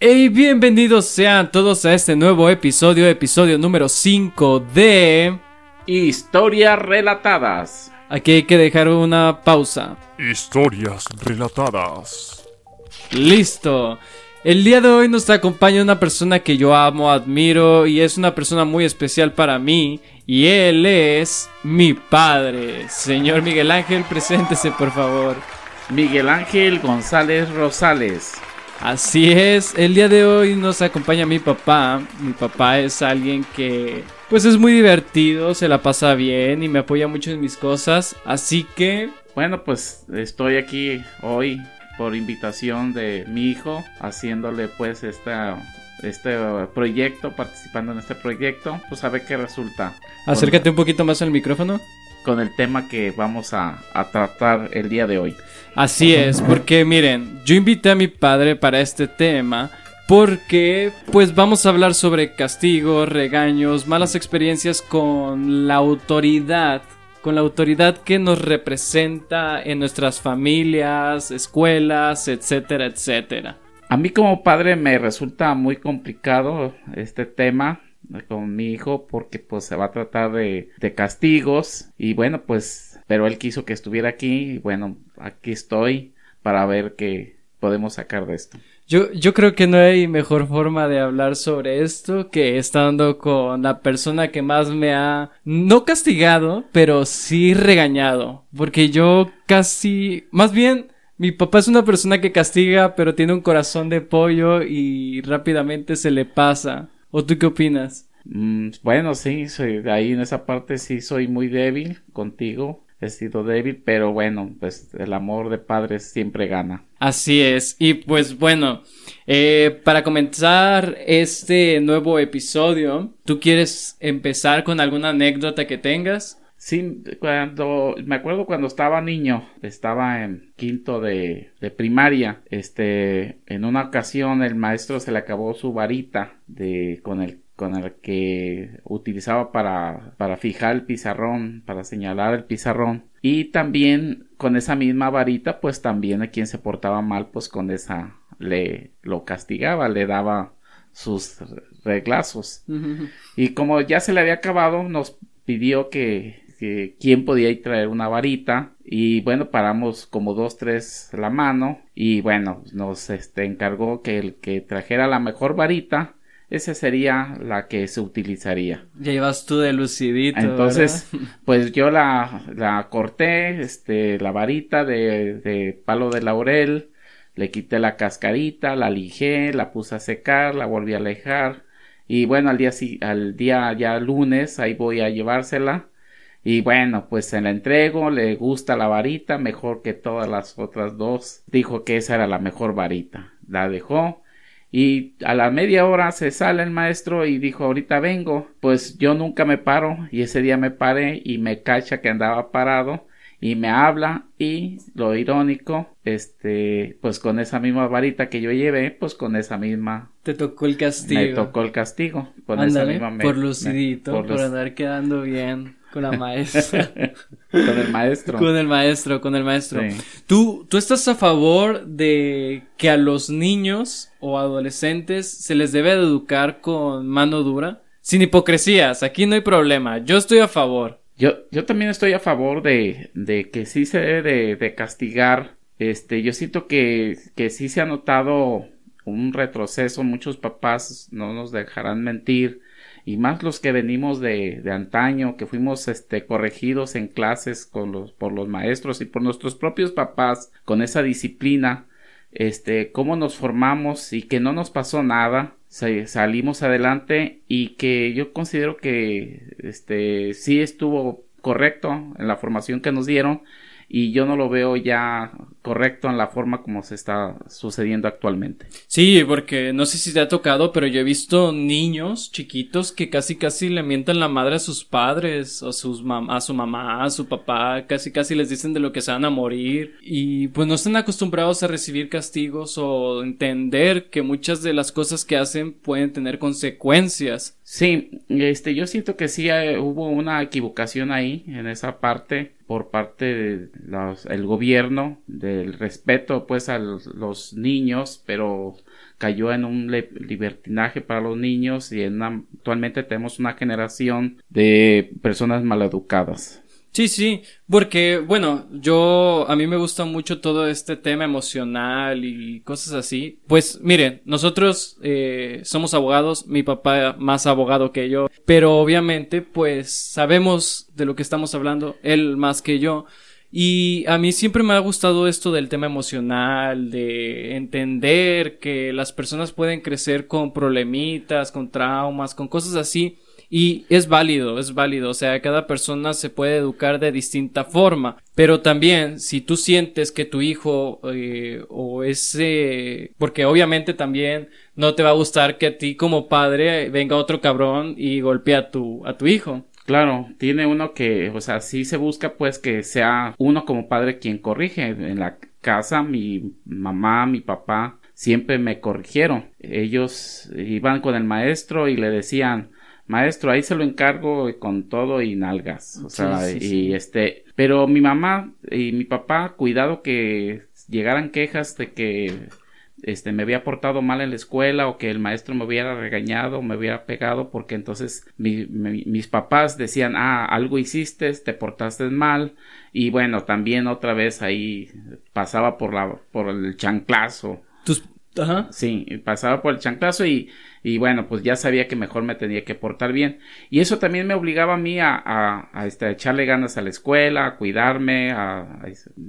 Hey, bienvenidos sean todos a este nuevo episodio, episodio número 5 de... Historias relatadas. Aquí hay que dejar una pausa. Historias relatadas. Listo. El día de hoy nos acompaña una persona que yo amo, admiro y es una persona muy especial para mí. Y él es mi padre. Señor Miguel Ángel, preséntese por favor. Miguel Ángel González Rosales. Así es, el día de hoy nos acompaña mi papá. Mi papá es alguien que pues es muy divertido, se la pasa bien y me apoya mucho en mis cosas. Así que... Bueno, pues estoy aquí hoy por invitación de mi hijo, haciéndole pues esta, este proyecto, participando en este proyecto, pues a ver qué resulta. Acércate un poquito más al micrófono. Con el tema que vamos a, a tratar el día de hoy. Así es, porque miren, yo invité a mi padre para este tema porque pues vamos a hablar sobre castigos, regaños, malas experiencias con la autoridad, con la autoridad que nos representa en nuestras familias, escuelas, etcétera, etcétera. A mí como padre me resulta muy complicado este tema con mi hijo porque pues se va a tratar de, de castigos y bueno pues pero él quiso que estuviera aquí y bueno aquí estoy para ver qué podemos sacar de esto. Yo, yo creo que no hay mejor forma de hablar sobre esto que estando con la persona que más me ha no castigado, pero sí regañado. Porque yo casi, más bien, mi papá es una persona que castiga, pero tiene un corazón de pollo y rápidamente se le pasa. ¿O tú qué opinas? Mm, bueno, sí, soy, ahí en esa parte sí soy muy débil contigo sido débil, pero bueno, pues el amor de padres siempre gana. Así es, y pues bueno, eh, para comenzar este nuevo episodio, ¿tú quieres empezar con alguna anécdota que tengas? Sí, cuando me acuerdo cuando estaba niño, estaba en quinto de, de, primaria, este, en una ocasión el maestro se le acabó su varita de con el con el que utilizaba para, para fijar el pizarrón, para señalar el pizarrón. Y también con esa misma varita, pues también a quien se portaba mal, pues con esa le lo castigaba, le daba sus reglazos. Y como ya se le había acabado, nos pidió que, que quién podía ir traer una varita. Y bueno, paramos como dos, tres la mano. Y bueno, nos este, encargó que el que trajera la mejor varita esa sería la que se utilizaría. Ya llevas tú de lucidito. Entonces, pues yo la, la corté, este, la varita de, de palo de laurel, le quité la cascarita, la lijé, la puse a secar, la volví a alejar. Y bueno, al día, al día ya lunes, ahí voy a llevársela. Y bueno, pues se la entrego, le gusta la varita, mejor que todas las otras dos. Dijo que esa era la mejor varita. La dejó y a la media hora se sale el maestro y dijo ahorita vengo. Pues yo nunca me paro y ese día me paré y me cacha que andaba parado y me habla y lo irónico, este, pues con esa misma varita que yo llevé, pues con esa misma. Te tocó el castigo. Me tocó el castigo. Con esa misma por lucidito, por, andar quedando bien con la maestra. con el maestro. Con el maestro, con el maestro. ¿Tú, ¿Tú estás a favor de que a los niños o adolescentes se les debe educar con mano dura? Sin hipocresías, aquí no hay problema. Yo estoy a favor. Yo, yo también estoy a favor de, de que sí se debe de, castigar. Este, yo siento que, que sí se ha notado un retroceso. Muchos papás no nos dejarán mentir y más los que venimos de, de antaño, que fuimos este, corregidos en clases con los, por los maestros y por nuestros propios papás con esa disciplina, este, cómo nos formamos y que no nos pasó nada, salimos adelante y que yo considero que este, sí estuvo correcto en la formación que nos dieron y yo no lo veo ya correcto en la forma como se está sucediendo actualmente. Sí, porque no sé si te ha tocado, pero yo he visto niños chiquitos que casi casi le mientan la madre a sus padres, a sus a su mamá, a su papá, casi casi les dicen de lo que se van a morir y pues no están acostumbrados a recibir castigos o entender que muchas de las cosas que hacen pueden tener consecuencias. Sí, este yo siento que sí eh, hubo una equivocación ahí en esa parte por parte del gobierno del respeto pues a los, niños pero cayó en un libertinaje para los niños y actualmente tenemos una generación de personas maleducadas Sí, sí, porque bueno, yo a mí me gusta mucho todo este tema emocional y cosas así. Pues miren, nosotros eh, somos abogados, mi papá más abogado que yo, pero obviamente pues sabemos de lo que estamos hablando, él más que yo. Y a mí siempre me ha gustado esto del tema emocional, de entender que las personas pueden crecer con problemitas, con traumas, con cosas así y es válido, es válido, o sea, cada persona se puede educar de distinta forma, pero también si tú sientes que tu hijo eh, o ese, porque obviamente también no te va a gustar que a ti como padre venga otro cabrón y golpee a tu, a tu hijo. Claro, tiene uno que, o sea, sí se busca pues que sea uno como padre quien corrige. En la casa mi mamá, mi papá siempre me corrigieron. Ellos iban con el maestro y le decían, maestro, ahí se lo encargo con todo y nalgas. O sea, y este, pero mi mamá y mi papá, cuidado que llegaran quejas de que este me había portado mal en la escuela o que el maestro me hubiera regañado o me hubiera pegado porque entonces mis papás decían ah algo hiciste te portaste mal y bueno también otra vez ahí pasaba por la por el chanclazo Ajá. Sí, pasaba por el chanclazo y, y bueno, pues ya sabía que mejor me tenía que portar bien. Y eso también me obligaba a mí a, a, a este, echarle ganas a la escuela, a cuidarme, a,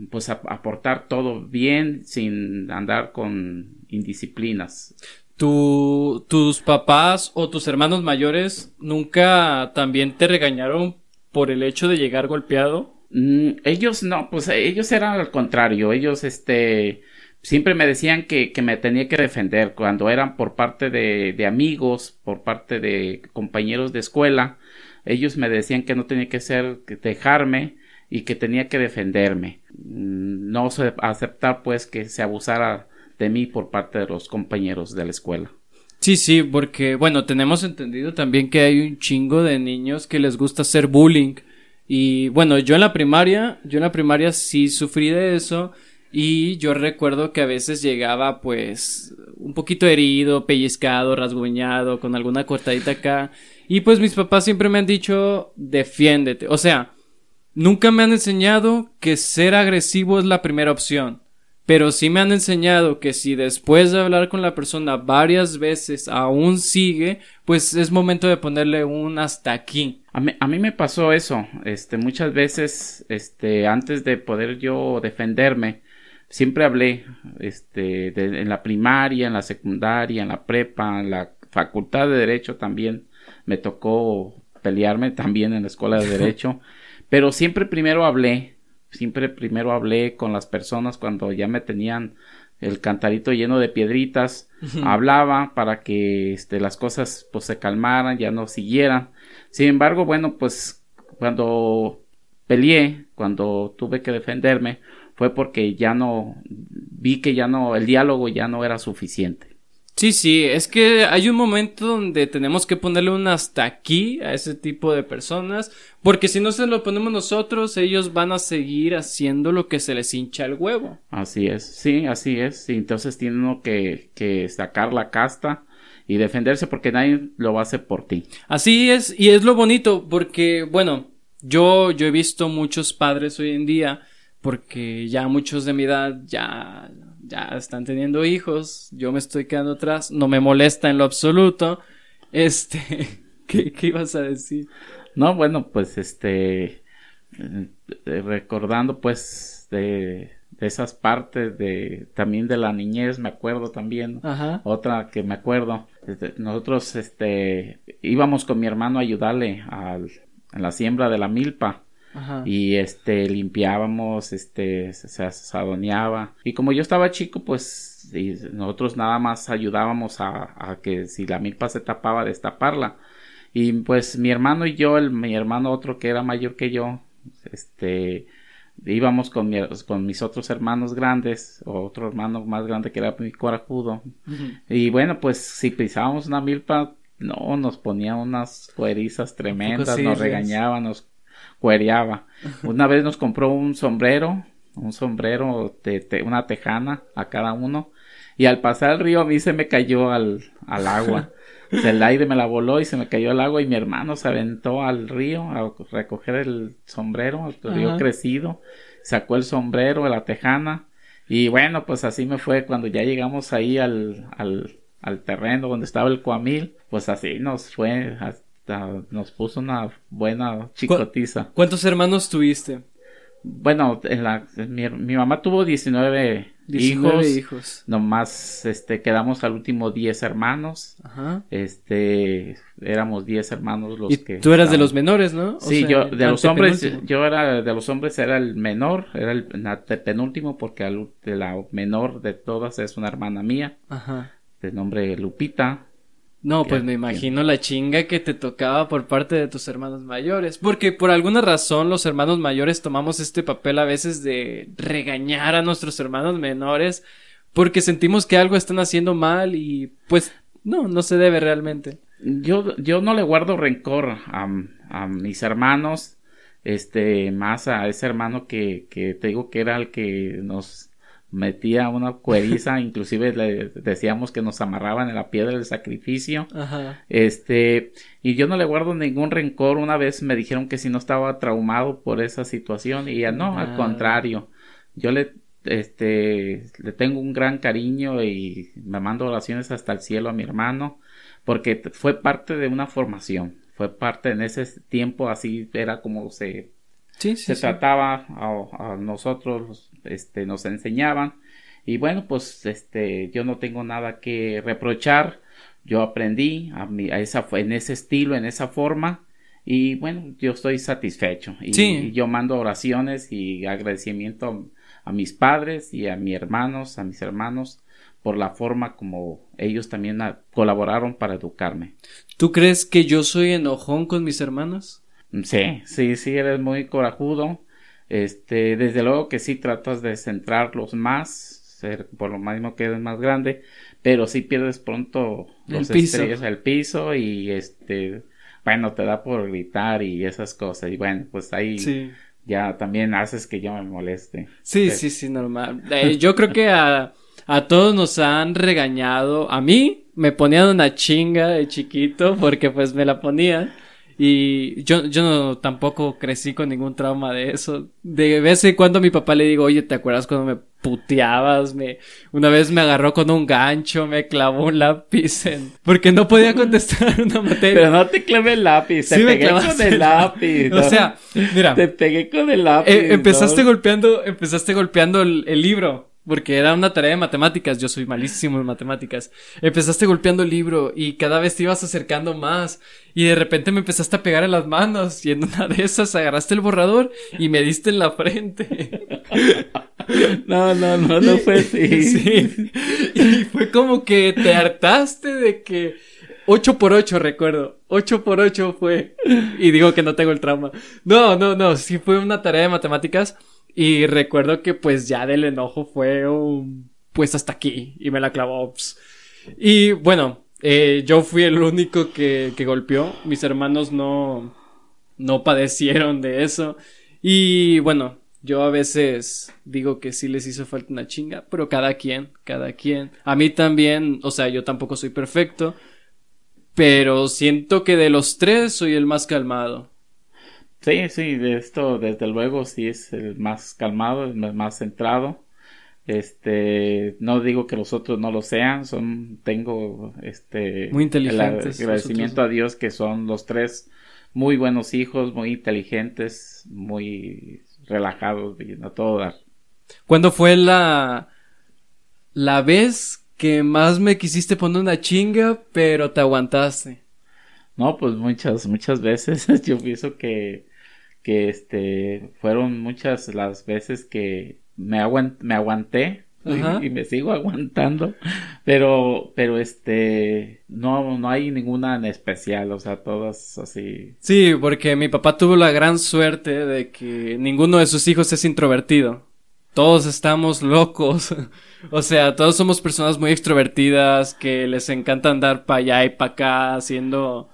pues a, portar todo bien sin andar con indisciplinas. ¿Tu, ¿Tus papás o tus hermanos mayores nunca también te regañaron por el hecho de llegar golpeado? Mm, ellos no, pues ellos eran al contrario, ellos este siempre me decían que, que, me tenía que defender cuando eran por parte de, de, amigos, por parte de compañeros de escuela. Ellos me decían que no tenía que ser, que dejarme y que tenía que defenderme. Mm, no aceptar pues que se abusara de mí por parte de los compañeros de la escuela. Sí, sí, porque bueno, tenemos entendido también que hay un chingo de niños que les gusta hacer bullying. Y bueno, yo en la primaria, yo en la primaria sí sufrí de eso y yo recuerdo que a veces llegaba pues un poquito herido, pellizcado, rasguñado, con alguna cortadita acá. Y pues mis papás siempre me han dicho, defiéndete. O sea, nunca me han enseñado que ser agresivo es la primera opción. Pero sí me han enseñado que si después de hablar con la persona varias veces aún sigue, pues es momento de ponerle un hasta aquí. A mí, a mí me pasó eso, este, muchas veces, este, antes de poder yo defenderme, siempre hablé, este, en la primaria, en la secundaria, en la prepa, en la facultad de derecho también me tocó pelearme también en la escuela de derecho, pero siempre primero hablé, siempre primero hablé con las personas cuando ya me tenían el cantarito lleno de piedritas, hablaba para que este, las cosas pues se calmaran, ya no siguieran. Sin embargo, bueno, pues cuando peleé, cuando tuve que defenderme, fue porque ya no vi que ya no el diálogo ya no era suficiente. Sí, sí, es que hay un momento donde tenemos que ponerle un hasta aquí a ese tipo de personas, porque si no se lo ponemos nosotros, ellos van a seguir haciendo lo que se les hincha el huevo. Así es, sí, así es. entonces tiene uno que, que sacar la casta y defenderse porque nadie lo va a hacer por ti. Así es, y es lo bonito, porque, bueno, yo, yo he visto muchos padres hoy en día porque ya muchos de mi edad ya, ya están teniendo hijos, yo me estoy quedando atrás, no me molesta en lo absoluto. Este, ¿qué, qué ibas a decir? No, bueno, pues este, eh, recordando pues de, de, esas partes de, también de la niñez, me acuerdo también, Ajá. otra que me acuerdo, este, nosotros este, íbamos con mi hermano a ayudarle al, a la siembra de la milpa y este limpiábamos, este se asadoneaba y como yo estaba chico pues nosotros nada más ayudábamos a, que si la milpa se tapaba destaparla. Y pues mi hermano y yo, el, mi hermano otro que era mayor que yo, este íbamos con, con mis otros hermanos grandes, otro hermano más grande que era mi corajudo. Y bueno, pues si pisábamos una milpa, no, nos ponía unas cuerizas tremendas, nos regañaban, nos cuereaba. Una vez nos compró un sombrero, un sombrero de, una tejana a cada uno. Y al pasar el río a mí se me cayó al, al agua. el aire me la voló y se me cayó al agua y mi hermano se aventó al río a recoger el sombrero, el río crecido, sacó el sombrero de la tejana y bueno, pues así me fue cuando ya llegamos ahí al, al, al terreno donde estaba el cuamil, pues así nos fue, nos puso una buena chicotiza. ¿Cuántos hermanos tuviste? Bueno, en la, mi, mi mamá tuvo 19 hijos, hijos. Nomás este quedamos al último 10 hermanos. Ajá. Este éramos 10 hermanos los ¿Y que Tú eras de los menores, ¿no? sí, yo de los hombres yo era de los hombres era el menor, era el penúltimo porque la menor de todas es una hermana mía. Ajá. De nombre Lupita. No, pues me imagino la chinga que te tocaba por parte de tus hermanos mayores. Porque por alguna razón los hermanos mayores tomamos este papel a veces de regañar a nuestros hermanos menores porque sentimos que algo están haciendo mal y pues no, no se debe realmente. Yo, yo no le guardo rencor a, a mis hermanos, este, más a ese hermano que, que te digo que era el que nos metía una cueriza, inclusive le decíamos que nos amarraban en la piedra del sacrificio. Este, y yo no le guardo ningún rencor. Una vez me dijeron que si no estaba traumado por esa situación y ya no, al contrario. Yo le este le tengo un gran cariño y me mando oraciones hasta el cielo a mi hermano porque fue parte de una formación, fue parte en ese tiempo así era como se se trataba a, nosotros, este, nos enseñaban y bueno, pues este, yo no tengo nada que reprochar. Yo aprendí a, mi, a esa, en ese estilo, en esa forma y bueno, yo estoy satisfecho y, yo mando oraciones y agradecimiento a, mis padres y a mis hermanos, a mis hermanos por la forma como ellos también colaboraron para educarme. ¿Tú crees que yo soy enojón con mis hermanos? Sí, sí, sí, eres muy corajudo. Este, desde luego que sí tratas de centrarlos más, ser por lo mismo que eres más grande, pero sí pierdes pronto los el piso. el piso y este, bueno, te da por gritar y esas cosas. Y bueno, pues ahí ya también haces que yo me moleste. Sí, sí, sí, normal. Eh, yo creo que a, a todos nos han regañado. A mí me ponían una chinga de chiquito porque pues me la ponían. Y yo, yo no, tampoco crecí con ningún trauma de eso. De vez en cuando a mi papá le digo, oye, ¿te acuerdas cuando me puteabas? Me, una vez me agarró con un gancho, me clavó un lápiz en, porque no podía contestar una materia. Pero no te clavé el lápiz, te pegué con el lápiz. O sea, mira. Te pegué con el lápiz. Eh, empezaste golpeando, empezaste golpeando el, el libro porque era una tarea de matemáticas, yo soy malísimo en matemáticas. Empezaste golpeando el libro y cada vez te ibas acercando más y de repente me empezaste a pegar en las manos y en una de esas agarraste el borrador y me diste en la frente. No, no, no, no fue así. Sí. Y fue como que te hartaste de que 8 por 8 recuerdo. 8 por 8 fue. Y digo que no tengo el trauma. No, no, no, sí fue una tarea de matemáticas y recuerdo que pues ya del enojo fue un... pues hasta aquí y me la clavó. Y bueno, eh, yo fui el único que, que golpeó. Mis hermanos no, no padecieron de eso. Y bueno, yo a veces digo que sí les hizo falta una chinga, pero cada quien, cada quien. A mí también, o sea, yo tampoco soy perfecto, pero siento que de los tres soy el más calmado. Sí, sí, de esto desde luego sí es el más calmado, el más centrado. Este, no digo que los otros no lo sean, son, tengo este, muy inteligentes. El agradecimiento a Dios que son los tres muy buenos hijos, muy inteligentes, muy relajados, a todo dar. ¿Cuándo fue la, la vez que más me quisiste poner una chinga, pero te aguantaste? No, pues muchas, muchas veces. Yo pienso que que este fueron muchas las veces que me, me aguanté y, me sigo aguantando pero pero este no no hay ninguna en especial o sea todas así. Sí porque mi papá tuvo la gran suerte de que ninguno de sus hijos es introvertido. Todos estamos locos. O sea todos somos personas muy extrovertidas que les encanta andar para allá y para acá haciendo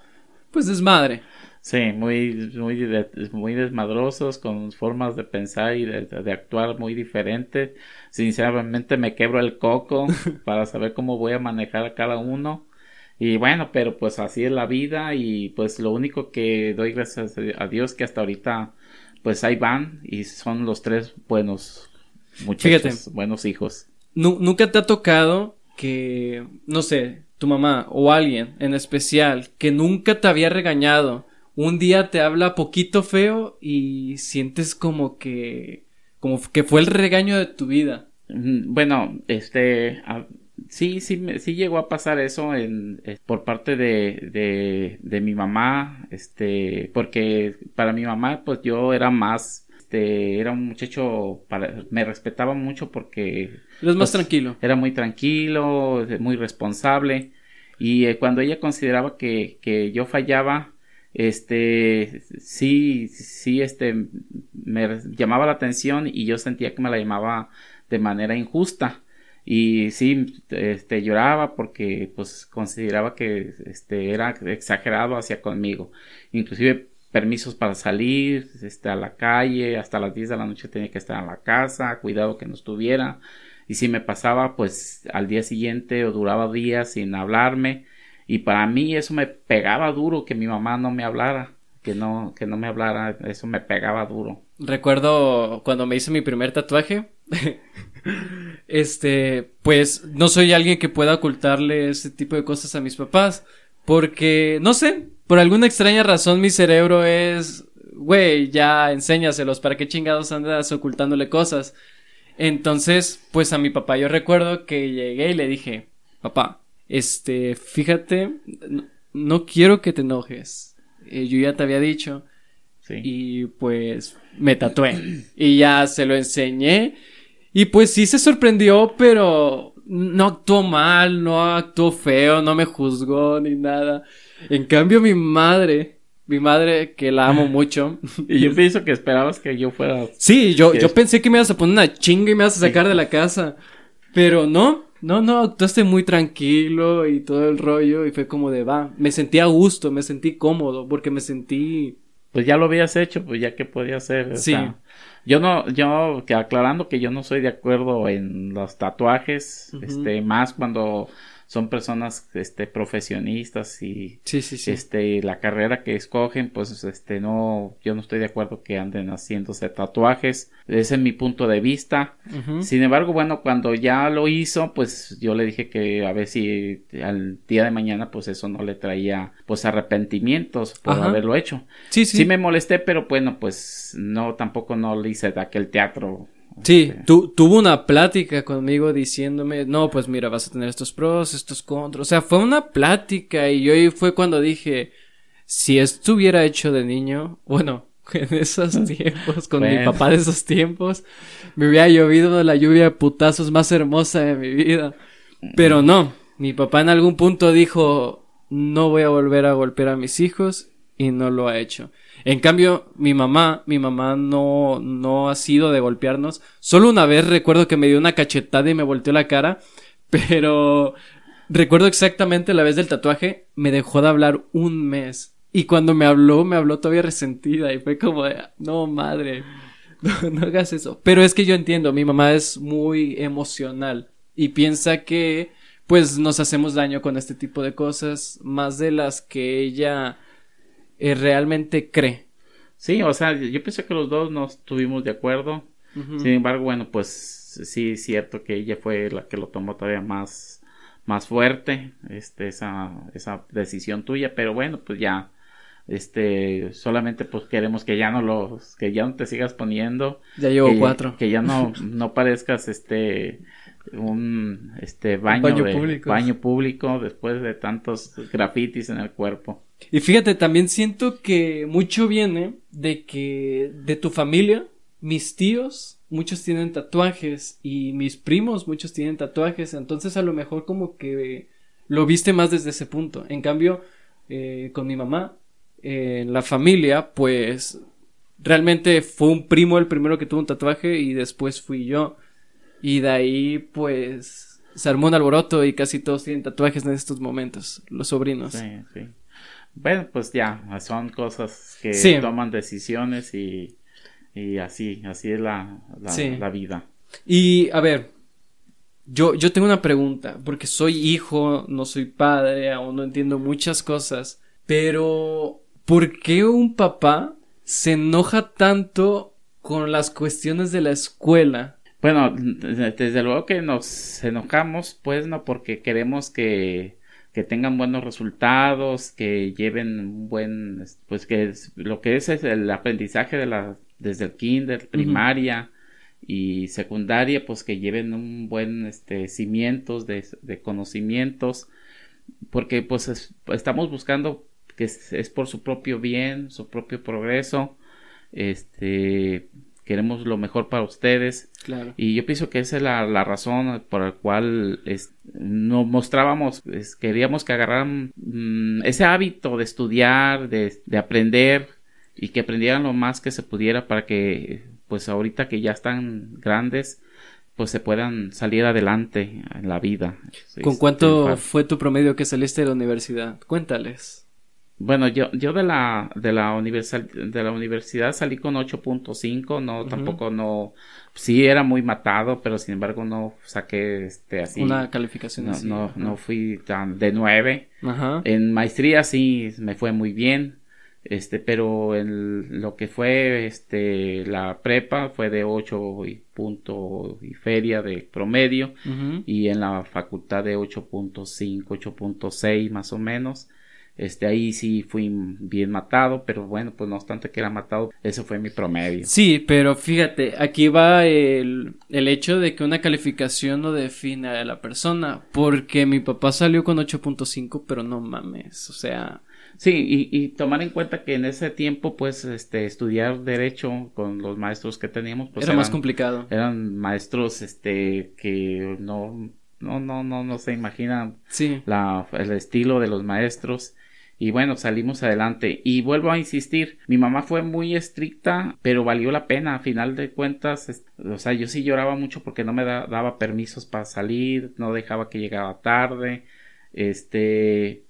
pues desmadre Sí, muy, muy, de- muy desmadrosos, con formas de pensar y de, de actuar muy diferentes. Sinceramente me quebro el coco para saber cómo voy a manejar a cada uno. Y bueno, pero pues así es la vida y pues lo único que doy gracias a Dios que hasta ahorita pues ahí van y son los tres buenos muchachos, Fíjate. buenos hijos. Nu- ¿Nunca te ha tocado que, no sé, tu mamá o alguien en especial que nunca te había regañado, un día te habla poquito feo y sientes como que, como que fue el regaño de tu vida? Bueno, este, a- sí, sí, me- sí llegó a pasar eso en, eh, por parte de, de, de mi mamá, este, porque para mi mamá, pues yo era más, este, era un muchacho, para, me respetaba mucho porque Eres más Pues, tranquilo. era muy tranquilo, muy responsable y eh, cuando ella consideraba que, que yo fallaba, este, sí, sí, este, me llamaba la atención y yo sentía que me la llamaba de manera injusta. Y sí, este, lloraba porque pues consideraba que este era exagerado hacia conmigo, inclusive permisos para salir, este, a la calle, hasta las 10 de la noche tenía que estar en la casa, cuidado que no estuviera, y si me pasaba pues al día siguiente o duraba días sin hablarme y para mí eso me pegaba duro que mi mamá no me hablara que no que no me hablara eso me pegaba duro Recuerdo cuando me hice mi primer tatuaje. este, pues no soy alguien que pueda ocultarle ese tipo de cosas a mis papás. Porque, no sé, por alguna extraña razón mi cerebro es, güey, ya enséñaselos, ¿para qué chingados andas ocultándole cosas? Entonces, pues a mi papá yo recuerdo que llegué y le dije, papá, este, fíjate, no, no quiero que te enojes. Eh, yo ya te había dicho sí y pues me tatué. Y ya se lo enseñé. Y pues sí se sorprendió, pero no actuó mal, no actuó feo, no me juzgó ni nada. En cambio mi madre, mi madre que la amo mucho. y yo pienso que esperabas que yo fuera Sí, yo, ¿Qué yo pensé que me ibas a poner una chinga y me ibas a sacar de la casa. Pero no, no, no, actuaste muy tranquilo y todo el rollo. Y fue como de va. Me sentí a gusto, me sentí cómodo, porque me sentí. pues ya lo habías hecho, pues ya que podía hacer. o Sí. sea, yo no, yo, que aclarando que yo no soy de acuerdo en los tatuajes, este, más cuando son personas, este, profesionistas y, Sí, sí, sí. este, la carrera que escogen, pues, este, no, yo no estoy de acuerdo que anden haciéndose tatuajes. Ese es mi punto de vista. Sin embargo, bueno, cuando ya lo hizo, pues yo le dije que a ver si al día de mañana, pues eso no le traía, pues arrepentimientos por Ajá. haberlo hecho. Sí, sí. Sí. me molesté, pero bueno, pues no, tampoco no le hice de aquel teatro. Sí, este, tu- tuvo una plática conmigo diciéndome, no, pues mira, vas a tener estos pros, estos contras. O sea, fue una plática y yo ahí fue cuando dije, si esto hubiera hecho de niño, bueno, en esos tiempos, con mi papá de esos tiempos, me hubiera llovido la lluvia de putazos más hermosa de mi vida. Pero no, mi papá en algún punto dijo, no voy a volver a golpear a mis hijos y no lo ha hecho. En cambio, mi mamá, mi mamá no, no ha sido de golpearnos. Solo una vez recuerdo que me dio una cachetada y me volteó la cara, pero recuerdo exactamente la vez del tatuaje, me dejó de hablar un mes. Y cuando me habló, me habló todavía resentida y fue como no madre, no hagas eso. Pero es que yo entiendo, mi mamá es muy emocional y piensa que pues nos hacemos daño con este tipo de cosas, más de las que ella eh, realmente cree. Sí, o sea, yo pensé que los dos no estuvimos de acuerdo. Sin embargo, bueno, pues sí es cierto que ella fue la que lo tomó todavía más, más fuerte, este, esa, esa decisión tuya, pero bueno, pues ya, este, solamente pues queremos que ya no los, que ya no te sigas poniendo. Ya llevo que, cuatro. Que ya no, no parezcas este, un, este, baño, Baño de- público. baño público después de tantos grafitis en el cuerpo. Y fíjate, también siento que mucho viene de que de tu familia, mis tíos, muchos tienen tatuajes y mis primos, muchos tienen tatuajes, entonces a lo mejor como que lo viste más desde ese punto. En cambio, eh, con mi mamá, en la familia, pues realmente fue un primo el primero que tuvo un tatuaje y después fui yo. Y de ahí, pues, se armó un alboroto y casi todos tienen tatuajes en estos momentos, los sobrinos. Sí, sí. Bueno, pues ya, son cosas que Sí. toman decisiones y, y así, así es la, la, Sí. la vida. Y a ver, yo, yo tengo una pregunta, porque soy hijo, no soy padre, aún no entiendo muchas cosas, pero ¿por qué un papá se enoja tanto con las cuestiones de la escuela? Bueno, de- desde luego que nos enojamos, pues, no, porque queremos que, que tengan buenos resultados, que lleven un buen, pues, que es- lo que es, es el aprendizaje de la, desde el kinder, primaria y secundaria, pues, que lleven un buen, este, cimientos de, de conocimientos, porque, pues, es- estamos buscando que es, es por su propio bien, su propio progreso, este, queremos lo mejor para ustedes. Claro. Y yo pienso que esa es la, la razón por la cual es- nos mostrábamos, es, queríamos que agarraran mm, ese hábito de estudiar, de, de aprender y que aprendieran lo más que se pudiera para que, pues ahorita que ya están grandes, pues se puedan salir adelante en la vida. ¿Con cuánto fue tu promedio que saliste de la universidad? Cuéntales. Bueno, yo, yo de la, de la universal, de la universidad salí con 8.5, no, Ujú. tampoco no, sí era muy matado, pero sin embargo no saqué, este, así. Una calificación no, así. no, no fui tan de 9. Ajá. En maestría sí me fue muy bien, este, pero en lo que fue, este, la prepa fue de 8 y punto y feria de promedio y en la facultad de 8.5, 8.6 más o menos. Este, ahí sí fui bien matado, pero bueno, pues no obstante que era matado, eso fue mi promedio. Sí, pero fíjate, aquí va el, el hecho de que una calificación no define a la persona, porque mi papá salió con 8.5, pero no mames, o sea, Sí, y, y tomar en cuenta que en ese tiempo, pues, este, estudiar derecho con los maestros que teníamos, pues era más eran- complicado. eran maestros, este, que no, no, no, no, no se imaginan Sí, la, el estilo de los maestros. Y bueno, salimos adelante. Y vuelvo a insistir, mi mamá fue muy estricta, pero valió la pena. A final de cuentas, o sea, yo sí lloraba mucho porque no me da- daba permisos para salir, no dejaba que llegaba tarde. Este,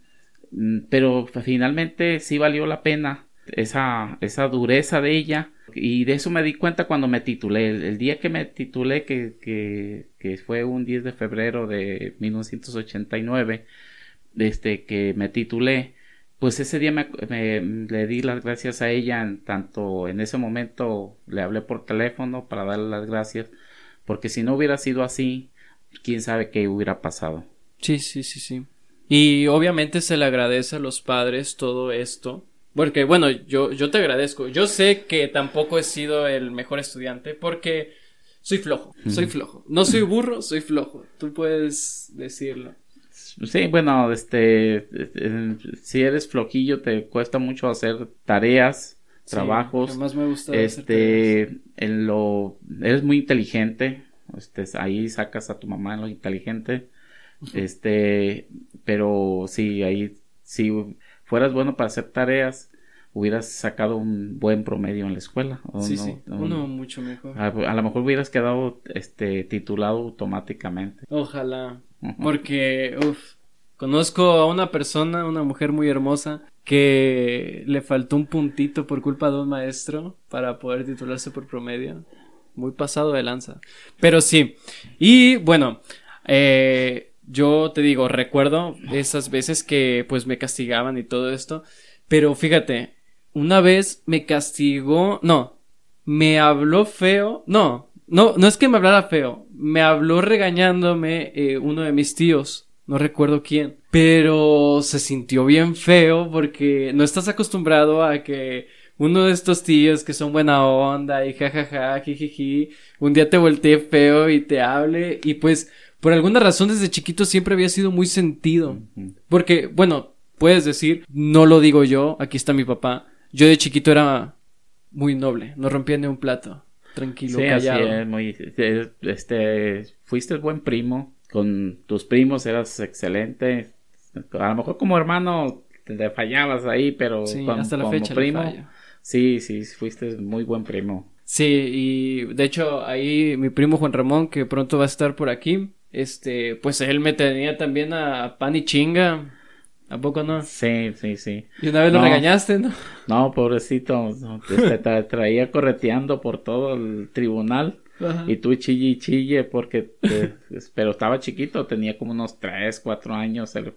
mm, pero finalmente sí valió la pena esa, esa dureza de ella. Y de eso me di cuenta cuando me titulé. El, el día que me titulé, que, que, que fue un 10 de febrero de 1989, este, que me titulé, pues ese día me, me- le di las gracias a ella, en tanto en ese momento le hablé por teléfono para darle las gracias, porque si no hubiera sido así, quién sabe qué hubiera pasado. sí, sí, sí, sí. Y obviamente se le agradece a los padres todo esto. Porque, bueno, yo, yo te agradezco. Yo sé que tampoco he sido el mejor estudiante porque soy flojo, soy flojo. No soy burro, soy flojo. Tú puedes decirlo. Sí, bueno, este, eh, si eres flojillo, te cuesta mucho hacer tareas, Sí, trabajos. jamás me tareas. este, en lo, eres muy inteligente, este, ahí sacas a tu mamá en lo inteligente, este, pero sí, ahí, si fueras bueno para hacer tareas, hubieras sacado un buen promedio en la escuela. o Sí, no- sí. no- Uno mucho mejor. a, a lo mejor hubieras quedado, este, titulado automáticamente. Ojalá. Porque, uff, conozco a una persona, una mujer muy hermosa, que le faltó un puntito por culpa de un maestro para poder titularse por promedio. Muy pasado de lanza. Pero sí. Y bueno, eh, yo te digo, recuerdo esas veces que pues me castigaban y todo esto. Pero fíjate, una vez me castigó, no, me habló feo, no, no, no es que me hablara feo, me habló regañándome eh, uno de mis tíos, no recuerdo quién, pero se sintió bien feo porque no estás acostumbrado a que uno de estos tíos que son buena onda y jajaja, jijiji, un día te voltee feo y te hable y pues por alguna razón desde chiquito siempre había sido muy sentido. Porque, bueno, puedes decir, no lo digo yo, aquí está mi papá. Yo de chiquito era muy noble, no rompía ni un plato. Tranquilo, Sí, así callado. es, muy, este, fuiste buen primo, con tus primos eras excelente, a lo mejor como hermano te fallabas ahí, pero Sí, con- hasta la como fecha primo, sí, sí, fuiste muy buen primo. Sí, y de hecho ahí mi primo Juan Ramón, que pronto va a estar por aquí, este, pues él me tenía también a pan y chinga. ¿A poco no? Sí, sí, sí. Y una vez lo No. regañaste, ¿no? No, pobrecito, te, te traía correteando por todo el tribunal Ajá. y tú chille y chille porque, te- pero estaba chiquito, tenía como unos tres, cuatro años el-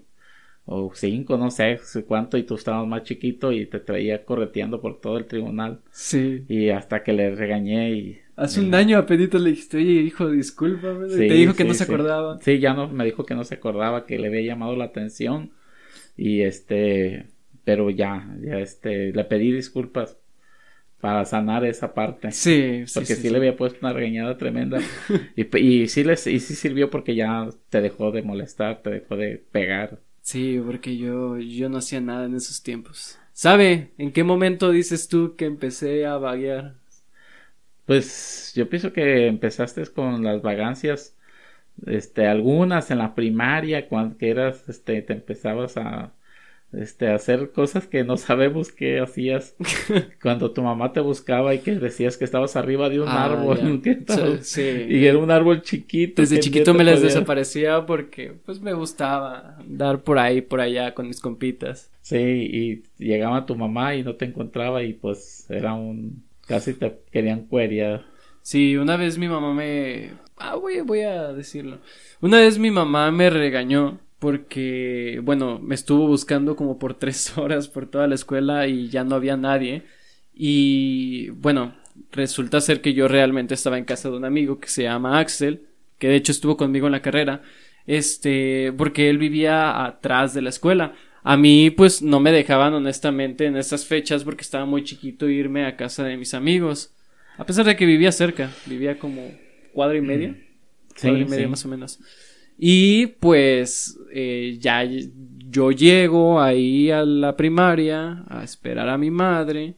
o cinco, no sé cuánto, y tú estabas más chiquito y te traía correteando por todo el tribunal Sí. y hasta que le regañé y Hace un año a Pedito le dijiste, oye, hijo, discúlpame. y Sí, te dijo que sí, no se sí. acordaba. Sí, ya no, me dijo que no se acordaba, que le había llamado la atención. Y este, pero ya, ya este, le pedí disculpas para sanar esa parte. Sí, sí. Porque sí, sí, le había puesto una regañada tremenda. y, y sí les, y sí sirvió porque ya te dejó de molestar, te dejó de pegar. Sí, porque yo, yo no hacía nada en esos tiempos. ¿Sabe? ¿En qué momento dices tú que empecé a vaguear? Pues yo pienso que empezaste con las vagancias, este, algunas en la primaria, cuando que eras, este, te empezabas a, este, hacer cosas que no sabemos qué hacías cuando tu mamá te buscaba y que decías que estabas arriba de un Ah, árbol, Sí. y era un árbol chiquito. Desde chiquito me podía- desaparecía porque pues me gustaba andar por ahí, por allá con mis compitas. Sí, y llegaba tu mamá y no te encontraba y pues era un, casi te querían cuerear. Sí, una vez mi mamá me... Ah, voy, voy a decirlo. Una vez mi mamá me regañó porque, bueno, me estuvo buscando como por tres horas por toda la escuela y ya no había nadie. Y, bueno, resulta ser que yo realmente estaba en casa de un amigo que se llama Axel, que de hecho estuvo conmigo en la carrera, este, porque él vivía atrás de la escuela. A mí, pues, no me dejaban honestamente en esas fechas porque estaba muy chiquito irme a casa de mis amigos. A pesar de que vivía cerca, vivía como cuadra y media, Sí, cuadra y media sí. más o menos. Y pues eh, ya yo llego ahí a la primaria a esperar a mi madre.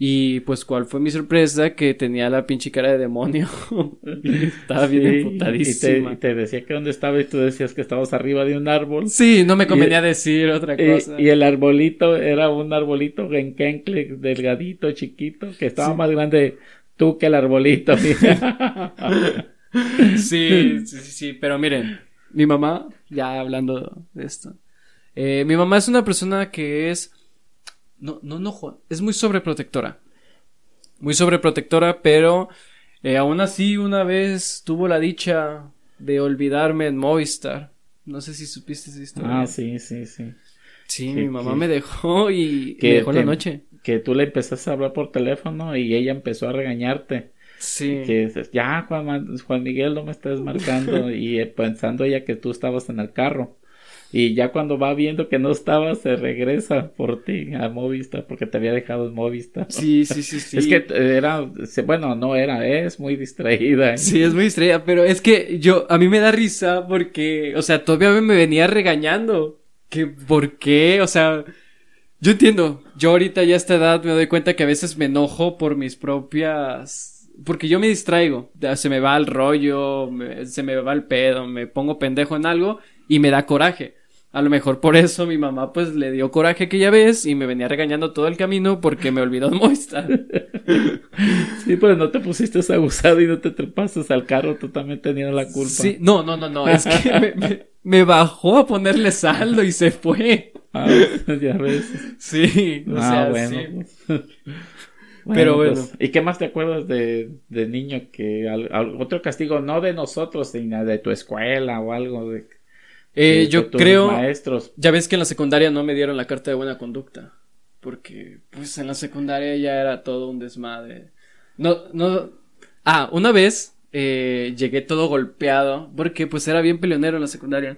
Y pues cuál fue mi sorpresa que tenía la pinche cara de demonio. Estaba bien Sí, emputadísima. Y te, y te decía que dónde estaba y tú decías que estabas arriba de un árbol. Sí, no me Y- convenía decir otra cosa. Y, y el arbolito era un arbolito genquencle, delgadito, chiquito, que estaba más grande tú que el arbolito. Sí, sí, sí, sí, pero miren, mi mamá, ya hablando de esto, eh, mi mamá es una persona que es, no, no, no, es muy sobreprotectora, muy sobreprotectora, pero eh, aún así una vez tuvo la dicha de olvidarme en Movistar. No sé si supiste esa historia. ah, sí, sí, sí. Sí, que- mi mamá que- me dejó y me dejó la noche. Que tú le empezaste a hablar por teléfono y ella empezó a regañarte. Sí. Que dices, ya, Juan, Juan Miguel, no me estés marcando. y eh, pensando ella que tú estabas en el carro. Y ya cuando va viendo que no estabas, se regresa por ti a Movistar porque te había dejado en Movistar. Sí, sí, sí, sí. Es que era, bueno, no era, es muy distraída. ¿eh? Sí, es muy estrella, pero es que yo, a mí me da risa porque, o sea, todavía me venía regañando. Que, ¿por qué? O sea, yo entiendo, yo ahorita ya a esta edad me doy cuenta que a veces me enojo por mis propias, porque yo me distraigo, se me va el rollo, me- se me va el pedo, me pongo pendejo en algo y me da coraje. A lo mejor por eso mi mamá pues le dio coraje aquella vez y me venía regañando todo el camino porque me olvidó en Movistar. Sí, pero no te pusiste abusado y no te trepaste al carro, tú también tenías la culpa. Sí, no, no, no, no, es que me, me- me bajó a ponerle saldo y se fue. Ah, ya ves. Sí, o ah, sea, bueno. sí. pues. Pero pues, ¿Y qué más te acuerdas de, de niño que al- al- otro castigo, no de nosotros, sino de tu escuela o algo de, Eh, de yo creo, maestros? ya ves que en la secundaria no me dieron la carta de buena conducta, porque pues en la secundaria ya era todo un desmadre. No, no, ah, una vez eh, llegué todo golpeado, porque pues era bien peleonero en la secundaria.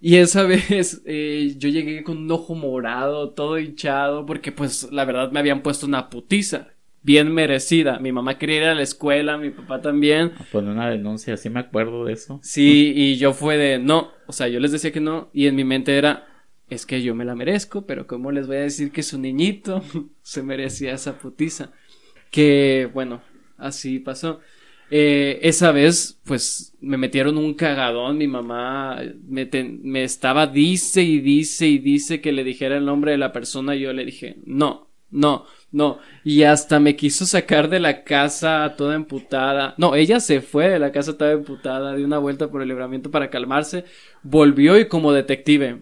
Y esa vez eh, yo llegué con un ojo morado, todo hinchado, porque pues la verdad me habían puesto una putiza, bien merecida. Mi mamá quería ir a la escuela, mi papá también. A poner una denuncia, sí me acuerdo de eso. Sí, y yo fue de no, o sea, yo les decía que no, y en mi mente era, es que yo me la merezco, pero ¿cómo les voy a decir que su niñito se merecía esa putiza? Que, bueno, así pasó. Eh, esa vez, pues, me metieron un cagadón, mi mamá me, me estaba, dice y dice y dice que le dijera el nombre de la persona, y yo le dije, no, no, no, y hasta me quiso sacar de la casa toda emputada. No, ella se fue de la casa toda emputada, dio una vuelta por el libramiento para calmarse, volvió y como detective.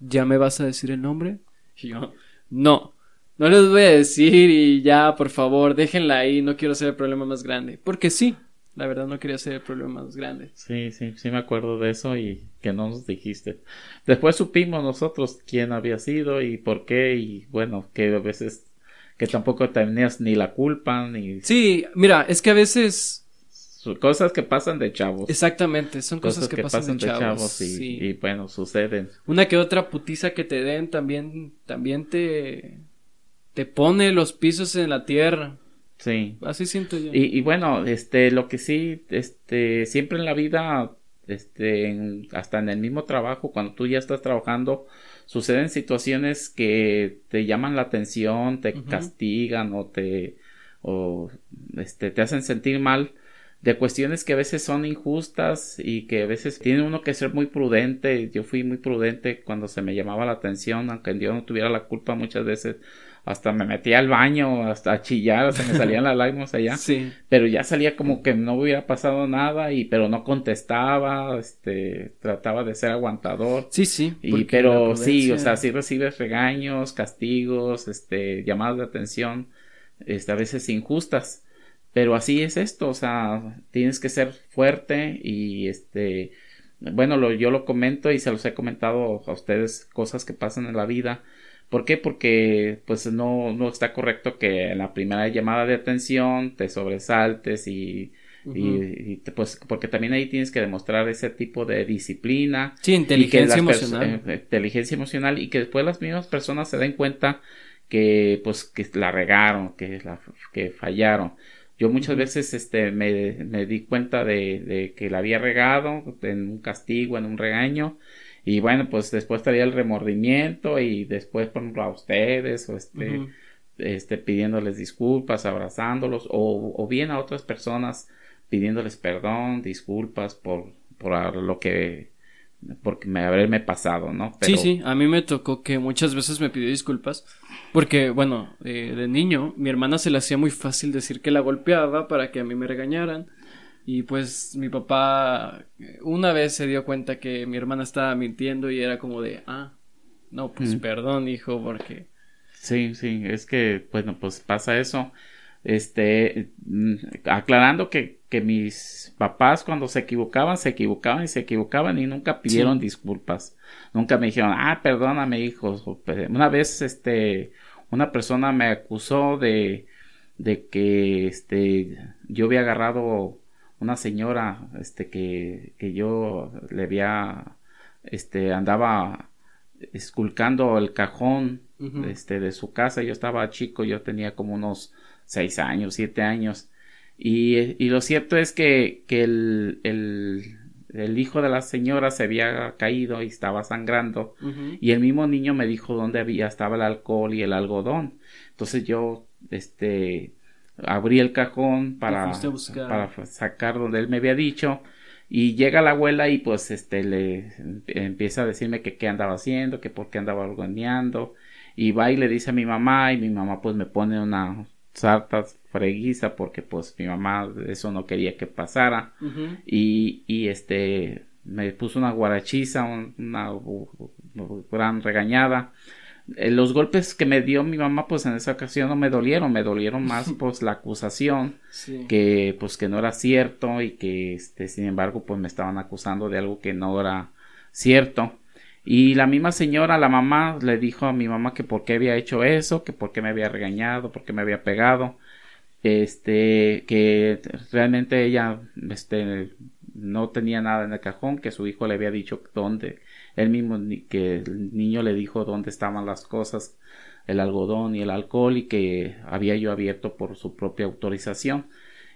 ¿ya me vas a decir el nombre? Y yo, no, no les voy a decir y ya, por favor, déjenla ahí, no quiero hacer el problema más grande. Porque sí, la verdad no quería hacer el problema más grande. Sí, sí, sí me acuerdo de eso y que no nos dijiste. Después supimos nosotros quién había sido y por qué y bueno, que a veces que tampoco tenías ni la culpa ni... Sí, mira, es que a veces... Cosas que pasan de chavos. Exactamente, son cosas, que, pasan, de chavos. y, y, bueno, suceden. Una que otra putiza que te den también, también te, te pone los pisos en la tierra. Sí. Así siento yo. Y, y bueno, este, lo que sí, este, siempre en la vida, este, hasta en el mismo trabajo, cuando tú ya estás trabajando, suceden situaciones que te llaman la atención, te castigan o te, o, este, te hacen sentir mal de cuestiones que a veces son injustas y que a veces tiene uno que ser muy prudente. Yo fui muy prudente cuando se me llamaba la atención, aunque yo no tuviera la culpa muchas veces hasta me metía al baño, hasta a chillar, se me salían las lágrimas allá. Sí. Pero ya salía como que no hubiera pasado nada y pero no contestaba, este, trataba de ser aguantador. Sí, sí. Y pero sí, o sea, sí recibes regaños, castigos, este, llamadas de atención, este, a veces injustas. Pero así es esto, o sea, tienes que ser fuerte y este, bueno, lo, yo lo comento y se los he comentado a ustedes cosas que pasan en la vida ¿Por qué? Porque pues no, no está correcto que en la primera llamada de atención te sobresaltes y, y, pues porque también ahí tienes que demostrar ese tipo de disciplina. Sí, inteligencia emocional. Eh, inteligencia emocional y que después las mismas personas se den cuenta que pues que la regaron, que, la, que fallaron. Yo muchas veces este, me, me di cuenta de, de que la había regado en un castigo, en un regaño y bueno, pues después estaría el remordimiento y después, por ejemplo, a ustedes o este, este pidiéndoles disculpas, abrazándolos o, o bien a otras personas pidiéndoles perdón, disculpas por, por lo que porque me haberme pasado, ¿no? Sí, sí, a mí me tocó que muchas veces me pidió disculpas porque, bueno, eh, de niño mi hermana se le hacía muy fácil decir que la golpeaba para que a mí me regañaran y pues mi papá una vez se dio cuenta que mi hermana estaba mintiendo y era como de, ah, no, pues perdón, hijo, porque... Sí, sí, es que, bueno, pues pasa eso. Este, mm, aclarando que, que mis papás cuando se equivocaban, se equivocaban y se equivocaban y nunca pidieron disculpas. Nunca me dijeron, ah, perdóname, hijo. Una vez, este, una persona me acusó de, de que, este, yo había agarrado una señora este que, que yo le había este andaba esculcando el cajón este de su casa. Yo estaba chico yo tenía como unos seis años siete años. Y, y lo cierto es que, que el, el, el, hijo de la señora se había caído y estaba sangrando. Y el mismo niño me dijo dónde había estaba el alcohol y el algodón. Entonces yo este abrí el cajón para, para sacar donde él me había dicho y llega la abuela y pues este le empieza a decirme que qué andaba haciendo, que por qué andaba orgoneando y va y le dice a mi mamá y mi mamá pues me pone una sarta freguiza porque pues mi mamá eso no quería que pasara. Y, y este me puso una guarachiza una gran regañada eh, los golpes que me dio mi mamá pues en esa ocasión no me dolieron me dolieron más pues la acusación que pues que no era cierto y que este sin embargo pues me estaban acusando de algo que no era cierto. Y la misma señora la mamá le dijo a mi mamá que por qué había hecho eso que por qué me había regañado por qué me había pegado. Este que realmente ella este no tenía nada en el cajón que su hijo le había dicho dónde él mismo que el niño le dijo dónde estaban las cosas, el algodón y el alcohol y que había yo abierto por su propia autorización.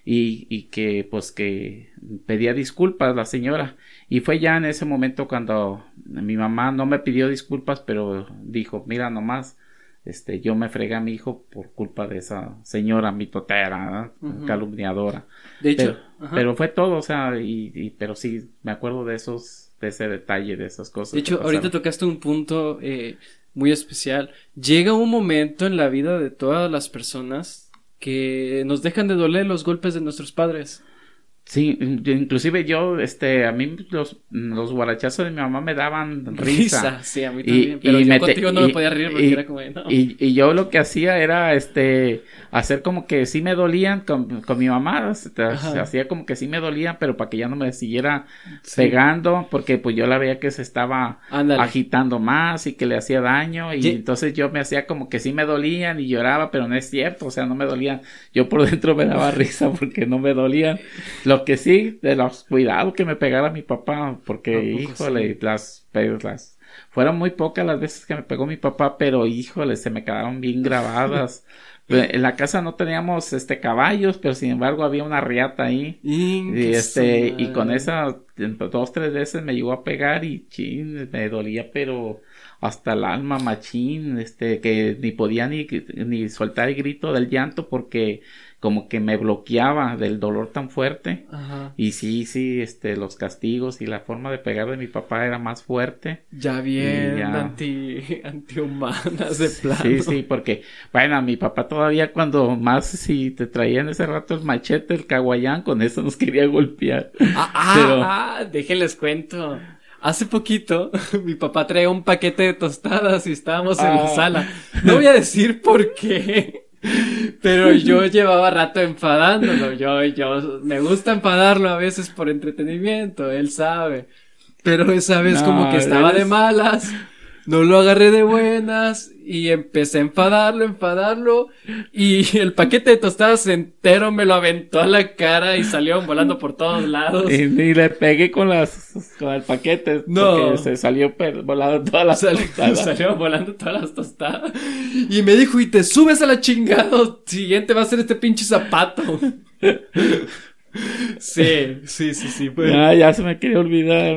Y, y que pues que pedía disculpas la señora. Y fue ya en ese momento cuando mi mamá no me pidió disculpas pero dijo mira nomás este yo me fregué a mi hijo por culpa de esa señora mitotera calumniadora de hecho pero, fue todo o sea y, y, pero sí me acuerdo de esos ese detalle, de esas cosas. De hecho, ahorita tocaste un punto eh, muy especial. Llega un momento en la vida de todas las personas que nos dejan de doler los golpes de nuestros padres. Sí, inclusive yo, este, a mí los, los guarachazos de mi mamá me daban risa. sí, a mí también. pero yo contigo no me podía reír porque era como, no. y, y, yo lo que hacía era, este, hacer como que sí me dolían con, con mi mamá. hacía como que sí me dolían, pero para que ya no me siguiera pegando, porque pues yo la veía que se estaba agitando más y que le hacía daño. Y entonces yo me hacía como que sí me dolían y lloraba, pero no es cierto, o sea, no me dolían. Yo por dentro me daba risa porque no me dolían. Lo que sí, de los cuidados que me pegara mi papá, porque, híjole, las, las, fueron muy pocas las veces que me pegó mi papá, pero híjole, se me quedaron bien grabadas. en la casa no teníamos este caballos, pero sin embargo había una riata ahí. y este, y con esa dos, tres veces me llegó a pegar y chin, me dolía, pero hasta el alma machín, este, que ni podía ni, ni soltar el grito del llanto porque como que me bloqueaba del dolor tan fuerte. Ajá. Y sí, sí, este, los castigos y la forma de pegar de mi papá era más fuerte. Ya bien, anti, antihumanas de plano. Sí, sí, porque, bueno, mi papá todavía cuando más si te traían ese rato el machete, el caguayán, con eso nos quería golpear. Ah, ah, ah déjenles cuento. Hace poquito mi papá traía un paquete de tostadas y estábamos en la ah. sala. No voy a decir por qué. Pero yo llevaba rato enfadándolo. Yo, yo, me gusta enfadarlo a veces por entretenimiento, él sabe. Pero esa vez como que estaba de malas no lo agarré de buenas y empecé a enfadarlo, enfadarlo y el paquete de tostadas entero me lo aventó a la cara y salió volando por todos lados. Y, le pegué con las con el paquete no. porque se salió volando todas las tostadas. Salió volando todas las tostadas y me dijo, "Y te subes a la chingada, siguiente va a ser este pinche zapato." sí, sí, sí, sí. Pues. Ah, ya se me quería olvidar.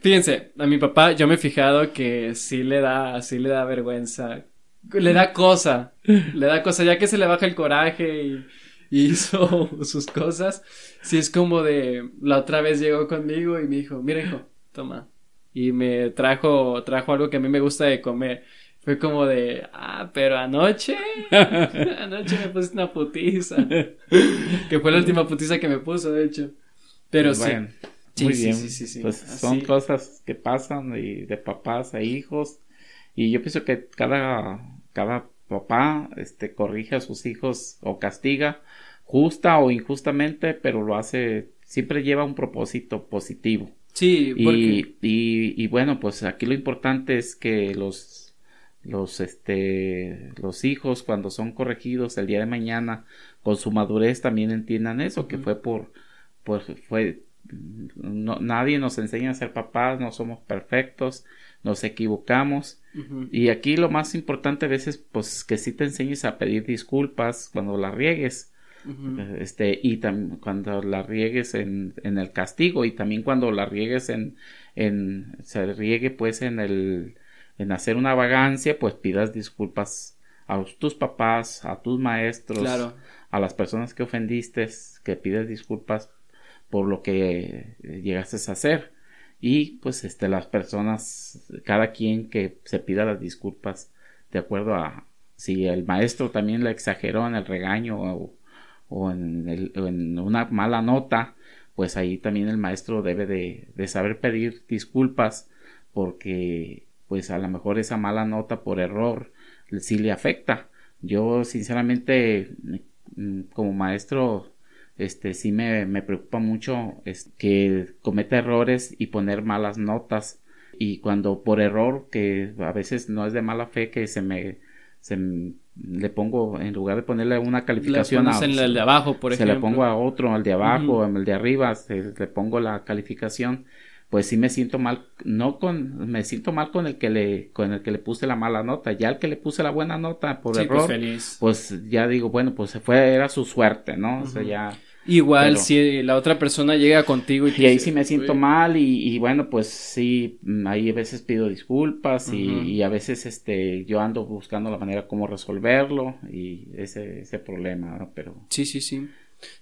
Fíjense, a mi papá yo me he fijado que sí le da, sí le da vergüenza. Le da cosa. Le da cosa, ya que se le baja el coraje y, hizo sus cosas. Sí es como de, la otra vez llegó conmigo y me dijo, mira hijo, toma. Y me trajo, trajo algo que a mí me gusta de comer. Fue como de, ah, pero anoche, anoche me puse una putiza. que fue la última putiza que me puso, de hecho. Pero sí. Muy bien. pues son cosas que pasan y de papás a hijos. Y yo pienso que cada, cada papá este, corrige a sus hijos o castiga justa o injustamente, pero lo hace, siempre lleva un propósito positivo. Sí, y, y, bueno, pues aquí lo importante es que los, los, este, los hijos cuando son corregidos el día de mañana con su madurez también entiendan eso, que fue por, por, fue, no, nadie nos enseña a ser papás, no somos perfectos, nos equivocamos. Y aquí lo más importante a veces, pues que sí te enseñes a pedir disculpas cuando la riegues. Este, y también cuando la riegues en, en, el castigo y también cuando la riegues en, en, se riegue pues en el, en hacer una vagancia, pues pidas disculpas a tus papás, a tus maestros, a las personas que ofendiste, que pides disculpas por lo que llegaste a hacer. Y pues este las personas cada quien que se pida las disculpas de acuerdo a si el maestro también le exageró en el regaño o, o en, en, una mala nota pues ahí también el maestro debe de, de saber pedir disculpas porque pues a lo mejor esa mala nota por error sí le afecta. Yo sinceramente mm, como maestro este sí me, me preocupa mucho es que cometa errores y poner malas notas. Y cuando por error que a veces no es de mala fe que se me se le pongo en lugar de ponerle una calificación a en el de abajo por ejemplo se le pongo a otro al de abajo al de arriba se, le pongo la calificación pues sí me siento mal, no con, me siento mal con el que le, con el que le puse la mala nota, ya el que le puse la buena nota por pues error, pues, ya digo, bueno, pues se fue, era su suerte, ¿no? O sea, ya, Igual si la otra persona llega contigo y, y ahí sí me siento mal y, bueno pues sí mm, ahí a veces pido disculpas y, a veces este yo ando buscando la manera como resolverlo y ese ese problema pero sí sí sí.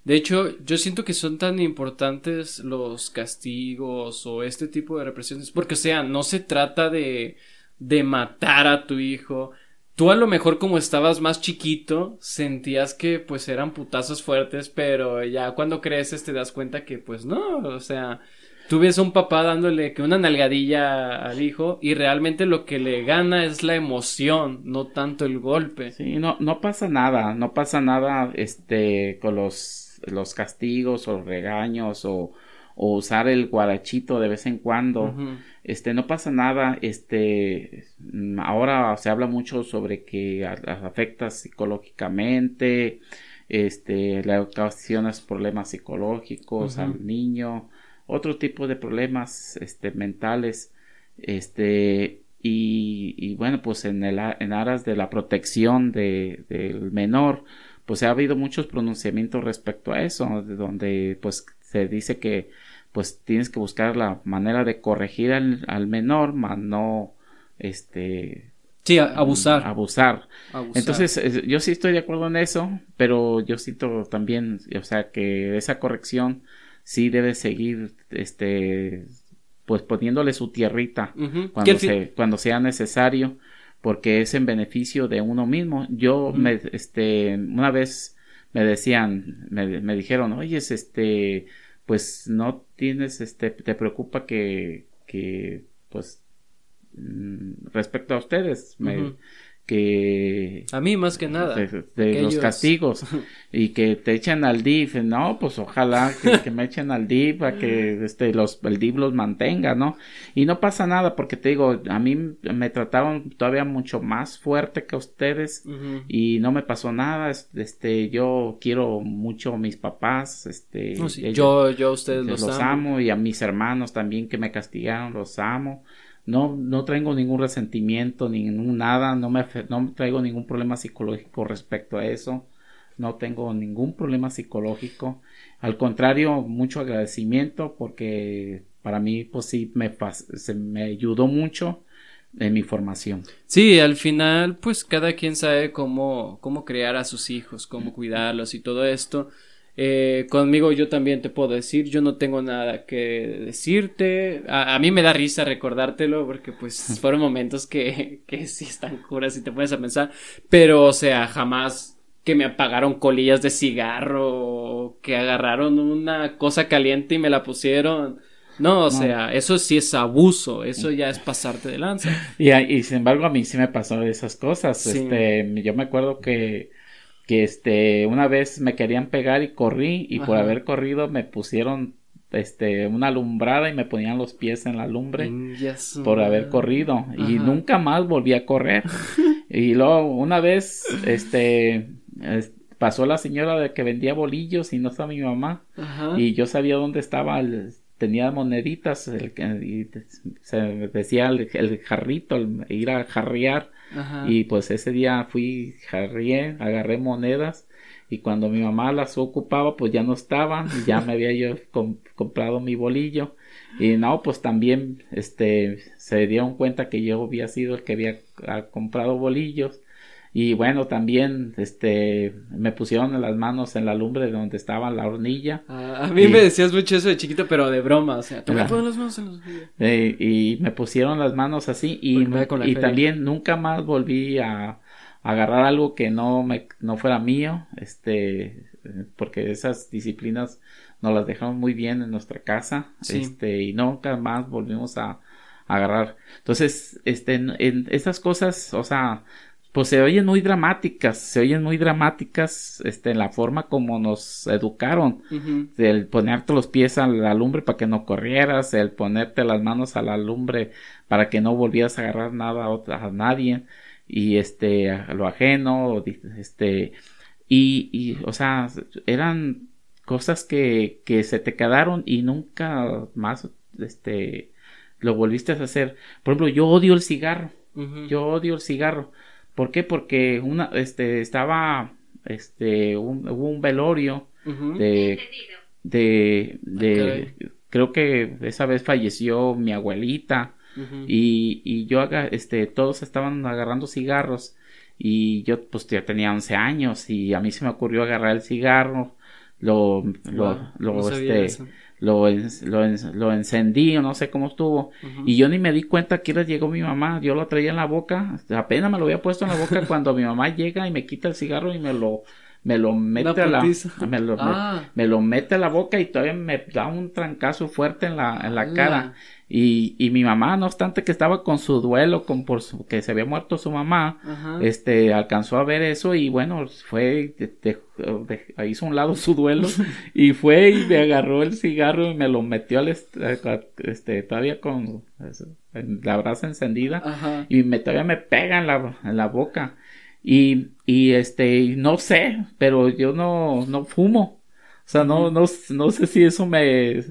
De hecho yo siento que son tan importantes los castigos o este tipo de represiones porque o sea no se trata de de matar a tu hijo tú a lo mejor como estabas más chiquito, sentías que pues eran putazos fuertes, pero ya cuando creces te das cuenta que pues no, o sea, tú ves a un papá dándole que una nalgadilla al hijo y realmente lo que le gana es la emoción, no tanto el golpe. Sí, no, no pasa nada, no pasa nada este con los, los castigos o regaños o, o usar el guarachito de vez en cuando. Este, no pasa nada, este, ahora se habla mucho sobre que afecta psicológicamente, este, le ocasiona problemas psicológicos al niño, otro tipo de problemas este, mentales, este, y, y bueno, pues en, el, en aras de la protección de, del menor, pues ha habido muchos pronunciamientos respecto a eso, de donde pues se dice que pues tienes que buscar la manera de corregir al, al menor, más no este Sí, abusar. abusar. Entonces, yo sí estoy de acuerdo en eso, pero yo siento también, o sea, que esa corrección sí debe seguir, este, pues poniéndole su tierrita cuando, cuando sea necesario, porque es en beneficio de uno mismo. Yo me, este, una vez me decían, me, me dijeron, oye, es este, pues no tienes, este, te preocupa que, que, pues, mm, respecto a ustedes, me, que a mí más que nada de, los castigos y que te echen al DIF no pues ojalá que, me echen al DIF para que este los el DIF los mantenga no y no pasa nada porque te digo a mí me trataron todavía mucho más fuerte que ustedes y no me pasó nada este yo quiero mucho a mis papás este yo yo a ustedes los, los amo y a mis hermanos también que me castigaron los amo no, no traigo ningún resentimiento, ningún nada, no me no traigo ningún problema psicológico respecto a eso, no tengo ningún problema psicológico, al contrario, mucho agradecimiento porque para mí pues sí me, me ayudó mucho en mi formación. Sí, al final pues cada quien sabe cómo, cómo crear a sus hijos, cómo cuidarlos y todo esto. Eh, conmigo yo también te puedo decir, yo no tengo nada que decirte. A, mí me da risa recordártelo porque pues fueron momentos que, que sí están curas y te puedes a pensar. Pero o sea, jamás que me apagaron colillas de cigarro, que agarraron una cosa caliente y me la pusieron. No, o sea, eso sí es abuso, eso ya es pasarte de lanza. Y, y sin embargo a mí sí me pasó esas cosas. Este, yo me acuerdo que que este una vez me querían pegar y corrí y por haber corrido me pusieron este una alumbrada y me ponían los pies en la lumbre por haber corrido y nunca más volví a correr. Y luego una vez este pasó la señora de que vendía bolillos y no estaba mi mamá y yo sabía dónde estaba tenía moneditas el, y se decía el, jarrito el, ir a jarrear. Y pues ese día fui, jarrié, agarré monedas y cuando mi mamá las ocupaba pues ya no estaban ya me había yo comprado mi bolillo. Y no pues también este se dieron cuenta que yo había sido el que había ah, comprado bolillos y bueno, también este me pusieron las manos en la lumbre donde estaba la hornilla. Ah, a mí me decías mucho eso de chiquito, pero de broma, o sea, ¿te las manos en los eh, Y me pusieron las manos así y, y también nunca más volví a, agarrar algo que no me no fuera mío, este porque esas disciplinas nos las dejamos muy bien en nuestra casa, este y nunca más volvimos a, agarrar. Entonces, este en, en esas cosas, o sea, pues se oyen muy dramáticas, se oyen muy dramáticas, este, en la forma como nos educaron, el ponerte los pies a la lumbre para que no corrieras, el ponerte las manos a la lumbre para que no volvieras a agarrar nada a, a nadie, y este, a lo ajeno, este, y, y, o sea, eran cosas que, que se te quedaron y nunca más, este, lo volviste a hacer. Por ejemplo, yo odio el cigarro, yo odio el cigarro ¿Por qué? Porque una, este, estaba, este, un, hubo un velorio de, de, de, creo que esa vez falleció mi abuelita y, y yo, este, todos estaban agarrando cigarros y yo, pues, ya tenía 11 años y a mí se me ocurrió agarrar el cigarro, lo, lo, lo, este, lo, lo, lo encendí o no sé cómo estuvo. Y yo ni me di cuenta que llegó mi mamá. Yo lo traía en la boca. Apenas me lo había puesto en la boca cuando mi mamá llega y me quita el cigarro y me lo me lo mete a la me lo, ah. me, lo mete a la boca y todavía me da un trancazo fuerte en la en la cara. Y, y mi mamá no obstante que estaba con su duelo con por su, que se había muerto su mamá este alcanzó a ver eso y bueno fue hizo un lado su duelo y fue y me agarró el cigarro y me lo metió al este todavía con la brasa encendida y me todavía me pega en la en la boca y, y este, no sé, pero yo no, no fumo. O sea, no, no, no sé si eso me,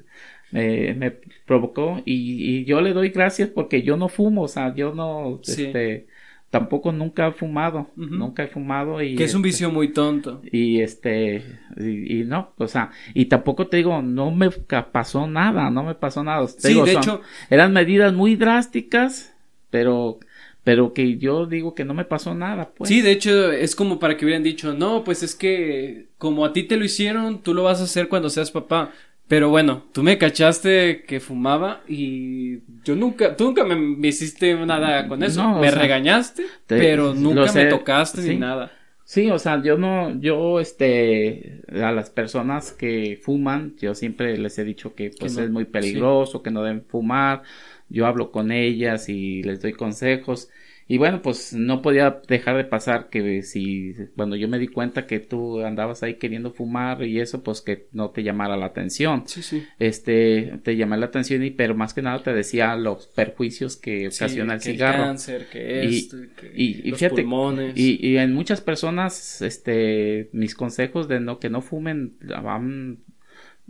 me, me provocó. Y, y, yo le doy gracias porque yo no fumo. O sea, yo no, este, tampoco nunca he fumado. Nunca he fumado. Y, que es un este, vicio muy tonto. Y este, y, no, o sea, y tampoco te digo, no me pasó nada, no me pasó nada. sí, de hecho. Eran medidas muy drásticas, pero pero que yo digo que no me pasó nada, pues. Sí, de hecho es como para que hubieran dicho, no, pues es que como a ti te lo hicieron, tú lo vas a hacer cuando seas papá. Pero bueno, tú me cachaste que fumaba y yo nunca, tú nunca me, hiciste nada con eso. me regañaste, pero nunca me tocaste ni nada. Sí, o sea, yo no, yo, este, a las personas que fuman, yo siempre les he dicho que pues es muy peligroso, que no deben fumar, yo hablo con ellas y les doy consejos. Y bueno, pues no podía dejar de pasar que si cuando yo me di cuenta que tú andabas ahí queriendo fumar y eso, pues que no te llamara la atención. Sí, sí. Este, te llamé la atención y pero más que nada te decía los perjuicios que ocasiona el cigarro. El cáncer, que esto, y, los pulmones. Y, y en muchas personas, este, mis consejos de no que no fumen, han,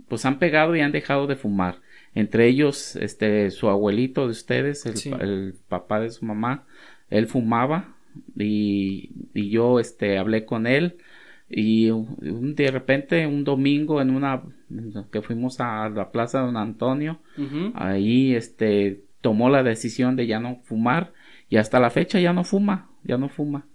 pues han pegado y han dejado de fumar entre ellos este su abuelito de ustedes el, papá de su mamá él fumaba y, y, yo este hablé con él y un, de repente un domingo en una que fuimos a la plaza de don Antonio ahí este tomó la decisión de ya no fumar y hasta la fecha ya no fuma ya no fuma.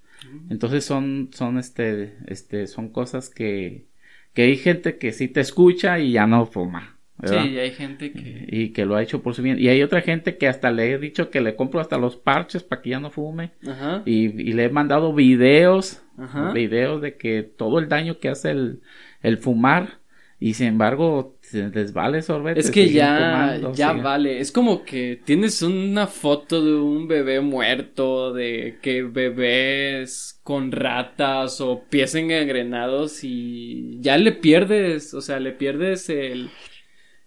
Entonces son son este este son cosas que que hay gente que sí te escucha y ya no fuma Sí, y hay gente que... Y que lo ha hecho por su bien. Y hay otra gente que hasta le he dicho que le compro hasta los parches para que ya no fume. Ajá. Y, y le he mandado videos, Ajá. videos de que todo el daño que hace el, el fumar. Y sin embargo, les vale sorbete. Es que ya, ya vale. Es como que tienes una foto de un bebé muerto, de que bebés con ratas o pies engrenados y ya le pierdes, o sea, le pierdes el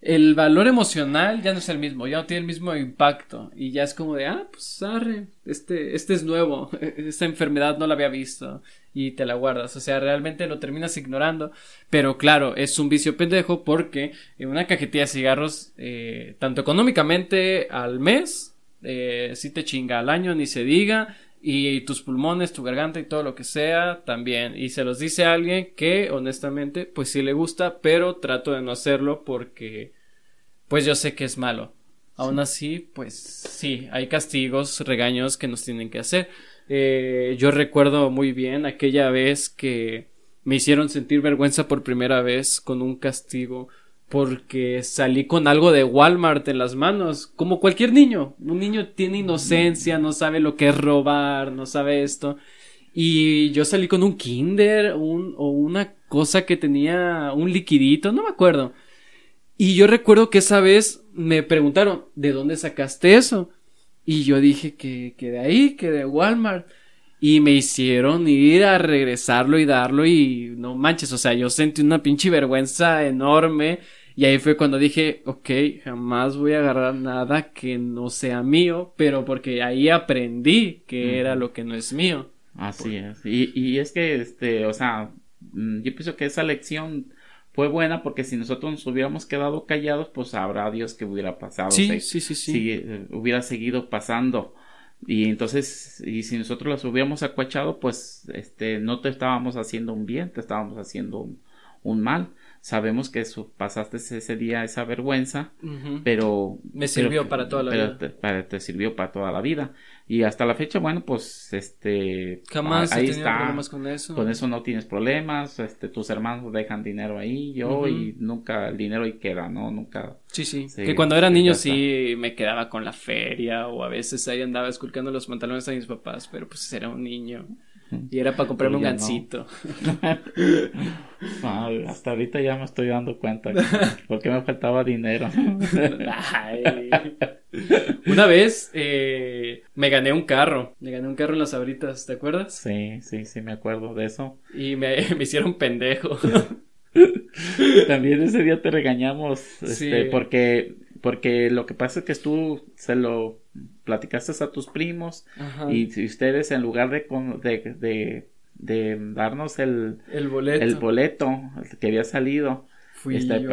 el valor emocional ya no es el mismo, ya no tiene el mismo impacto y ya es como de, ah, pues arre, este, este es nuevo, esta enfermedad no la había visto y te la guardas, o sea, realmente lo terminas ignorando, pero claro, es un vicio pendejo porque una cajetilla de cigarros, eh, tanto económicamente al mes, eh, si te chinga al año, ni se diga, y tus pulmones, tu garganta y todo lo que sea también. Y se los dice a alguien que honestamente pues sí le gusta, pero trato de no hacerlo porque pues yo sé que es malo. Aún así, pues sí, hay castigos, regaños que nos tienen que hacer. Eh, yo recuerdo muy bien aquella vez que me hicieron sentir vergüenza por primera vez con un castigo porque salí con algo de Walmart en las manos, como cualquier niño. Un niño tiene inocencia, no sabe lo que es robar, no sabe esto. Y yo salí con un Kinder un, o una cosa que tenía un liquidito, no me acuerdo. Y yo recuerdo que esa vez me preguntaron, ¿de dónde sacaste eso? Y yo dije que, que de ahí, que de Walmart. Y me hicieron ir a regresarlo y darlo y no manches, o sea, yo sentí una pinche vergüenza enorme. Y ahí fue cuando dije, ok, jamás voy a agarrar nada que no sea mío, pero porque ahí aprendí que era lo que no es mío. Así es. Y, y es que, este, o sea, mm, yo pienso que esa lección fue buena porque si nosotros nos hubiéramos quedado callados, pues habrá Dios que hubiera pasado. Sí, sí, sí, sí. Si eh, hubiera seguido pasando. Y entonces, y si nosotros las hubiéramos acuachado, pues este, no te estábamos haciendo un bien, te estábamos haciendo un, mal. Sabemos que eso, pasaste ese día esa vergüenza, pero... Me sirvió para toda la vida. Te, te sirvió para toda la vida. Y hasta la fecha, bueno, pues este Jamás ahí he tenido está. problemas con eso. Con eso no tienes problemas, este tus hermanos dejan dinero ahí, yo y nunca el dinero ahí queda, ¿no? Nunca Sí, sí, Sí, Que cuando era niño sí me quedaba con la feria o a veces ahí andaba esculcando los pantalones a mis papás, pero pues era un niño y era para comprarme un no. gancito. Hasta ahorita ya me estoy dando cuenta porque me faltaba dinero. Ay. Una vez eh, me gané un carro, me gané un carro en las abritas, ¿te acuerdas? Sí, sí, sí, me acuerdo de eso. Y me, me hicieron pendejo. También ese día te regañamos, Sí. este, porque, porque lo que pasa es que tú se lo platicaste a tus primos Ajá. y si ustedes en lugar de, de, de, de darnos el, el boleto. el boleto que había salido, Fui este, yo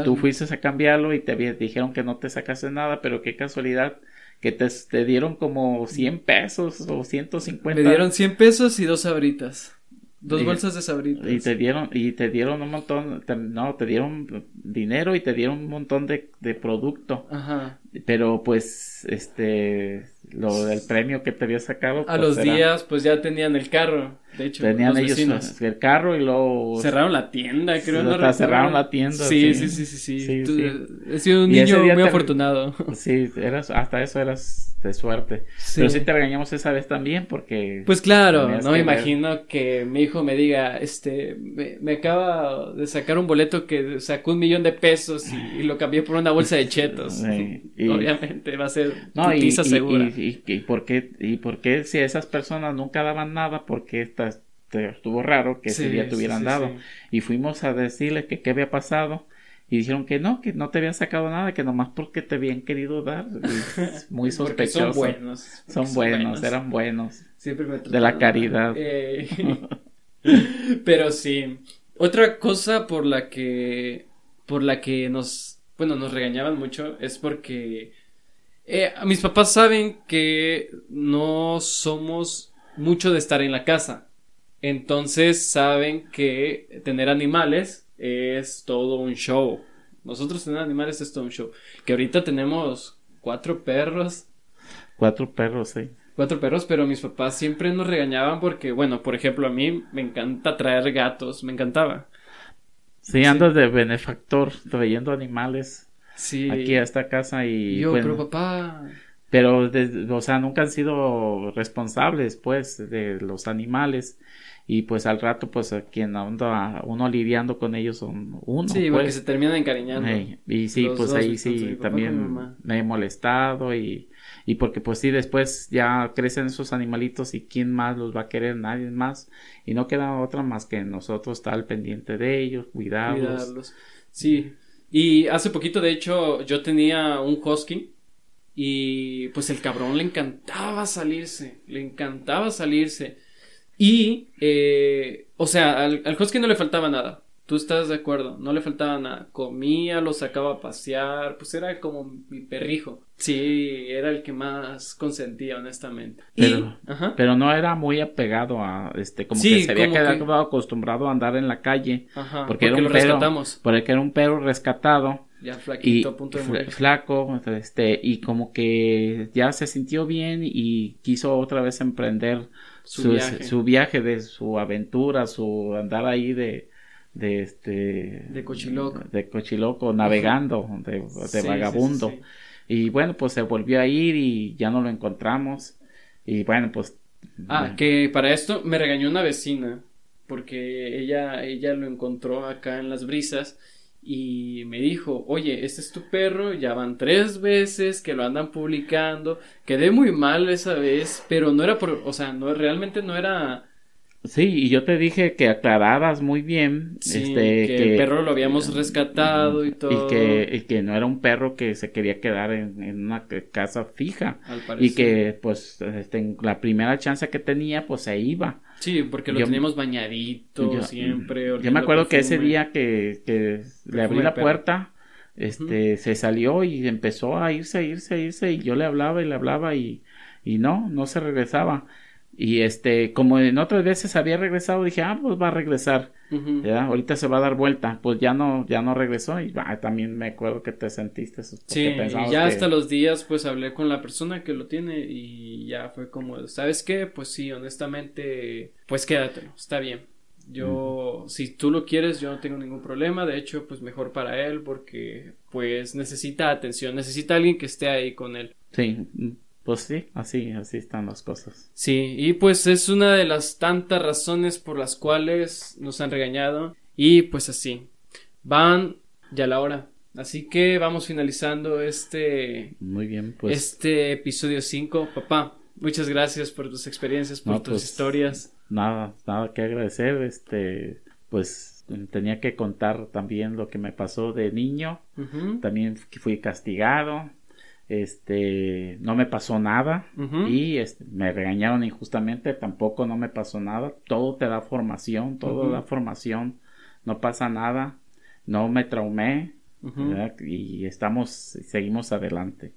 a tú, fuiste a cambiarlo y te dijeron que no te sacaste nada, pero qué casualidad que te, te dieron como 100 pesos o 150. Me dieron 100 pesos y dos sabritas. Dos bolsas de sabritas. Y te dieron, y te dieron un montón, te- no, te dieron dinero y te dieron un montón de, de producto. Ajá. Pero pues, este, lo del premio que te había sacado. A pues, los era- días, pues ya tenían el carro. De hecho, Tenían los ellos vecinos. el carro y luego. Cerraron la tienda, creo. Hasta ¿no? cerraron la tienda, Sí, sí. sí, sí, sí. sí. Tú- sí. He sido un Y niño muy te- afortunado. Sí, eras, hasta eso eras de suerte. Sí. Pero sí te regañamos esa vez también porque. Pues claro, no me ver. imagino que mi hijo me diga, este, me, me acaba de sacar un boleto que sacó un millón de pesos y, y lo cambié por una bolsa de chetos. Sí, y- Obviamente va a ser No, y, segura. y- y- y por qué, y por qué si esas personas nunca daban nada, porque esta, estuvo raro que ese día te hubieran sí, dado. Y fuimos a decirle que qué había pasado. Y dijeron que no, que no te habían sacado nada, que nomás porque te habían querido dar. Muy sospechoso. son buenos. Son buenos, eran buenos. Siempre me de la caridad. Eh, pero sí. Otra cosa por la que por la que nos bueno, nos regañaban mucho es porque eh, mis papás saben que no somos mucho de estar en la casa. Entonces saben que tener animales es todo un show. Nosotros tener animales es todo un show. Que ahorita tenemos cuatro perros Cuatro perros, sí. cuatro perros, pero mis papás siempre nos regañaban porque, bueno, por ejemplo, a mí me encanta traer gatos, me encantaba. Sí, andas de benefactor trayendo animales Sí. aquí a esta casa y Y yo, bueno, pero papá, pero de- o sea, nunca han sido responsables pues de los animales y pues al rato pues a quien anda uno lidiando con ellos son uno sí, porque pues. se terminan encariñando. Y sí, pues ahí sí también me he molestado y, y porque pues sí después ya crecen esos animalitos y quién más los va a querer, nadie más y no queda otra más que nosotros estar al pendiente de ellos, cuidarlos. cuidarlos. Sí. Y hace poquito, de hecho, yo tenía un husky y pues el cabrón le encantaba salirse, le encantaba salirse. Y, eh, o sea, al, al husky no le faltaba nada. Tú estás de acuerdo, no le faltaba nada. Comía, lo sacaba a pasear, pues era como mi perrijo. Sí, era el que más consentía, honestamente. Y- Pero- ajá. Pero no era muy apegado a este, como Sí, que se había quedado que- acostumbrado a andar en la calle Ajá, porque, era un lo perro, rescatamos. porque era un perro rescatado Ya y flaquito, a punto de morir. flaco, este, y como que ya se sintió bien y quiso otra vez emprender Su su, viaje. su viaje de su aventura, su andar ahí de, de este, De cochiloco. de cochiloco, navegando, de, de Sí, sí, vagabundo. sí, sí. Y bueno, pues se volvió a ir y ya no lo encontramos. Y bueno, pues. Ah, que para esto me regañó una vecina porque ella ella lo encontró acá en las brisas y me dijo, "Oye, este es tu perro, ya van tres veces que lo andan publicando, quedé muy mal esa vez, pero no era por, o sea, no realmente no era Sí, y yo te dije que aclararas muy bien. sí, este, que, el perro lo habíamos rescatado y todo, Y que, y que no era un perro que se quería quedar en, en una casa fija. al Y que, pues, este, la primera chance que tenía, pues se iba. sí, porque lo yo- teníamos bañadito yo, siempre. yo me acuerdo que ese día que, que le abrí la puerta, este, se salió y empezó a irse, a irse, a irse, y yo le hablaba y le hablaba y, y no, no se regresaba. Y este, como en otras veces había regresado, dije, ah, pues va a regresar. ¿ya? Ahorita se va a dar vuelta. Pues ya no, ya no regresó. Y ah, también me acuerdo que te sentiste. Sí, y ya que- hasta los días pues hablé con la persona que lo tiene y ya fue como, ¿sabes qué? Pues sí, honestamente, pues quédatelo, está bien. Yo, si tú lo quieres, yo no tengo ningún problema, de hecho, pues mejor para él porque pues necesita atención, necesita alguien que esté ahí con él. Sí, pues sí, así, así están las cosas. Sí, y pues es una de las tantas razones por las cuales nos han regañado y pues así, van ya la hora. Así que vamos finalizando este Muy bien, pues. este episodio 5. Papá, muchas gracias por tus experiencias, por No, tus pues, historias. Nada, nada que agradecer. Este, pues tenía que contar también lo que me pasó de niño. Ujú, También fu- fui castigado. Este, no me pasó nada. Y este, me regañaron injustamente. Tampoco no me pasó nada. Todo te da formación. Todo da formación. No pasa nada. No me traumé. Y estamos, seguimos adelante.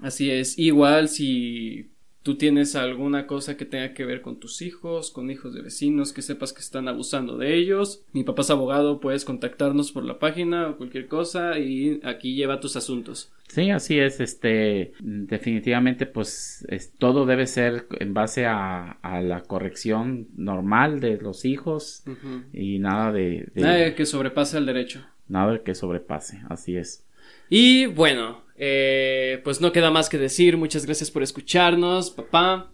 Así es. Igual si tú tienes alguna cosa que tenga que ver con tus hijos, con hijos de vecinos, que sepas que están abusando de ellos. Mi papá es abogado, puedes contactarnos por la página o cualquier cosa y aquí lleva tus asuntos. Sí, así es, este, definitivamente, pues, es- todo debe ser en base a, a la corrección normal de los hijos y nada de, de- Nada que sobrepase el derecho. nada que sobrepase, así es. Y bueno, eh, pues no queda más que decir. Muchas gracias por escucharnos, papá.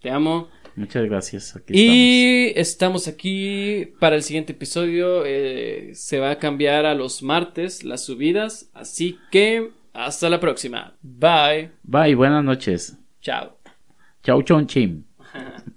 Te amo. Muchas gracias, aquí Y estamos aquí para el siguiente episodio. eh, se va a cambiar a los martes las subidas. Así que hasta la próxima. Bye. Bye, buenas noches. Chao. Chau, chon, chim.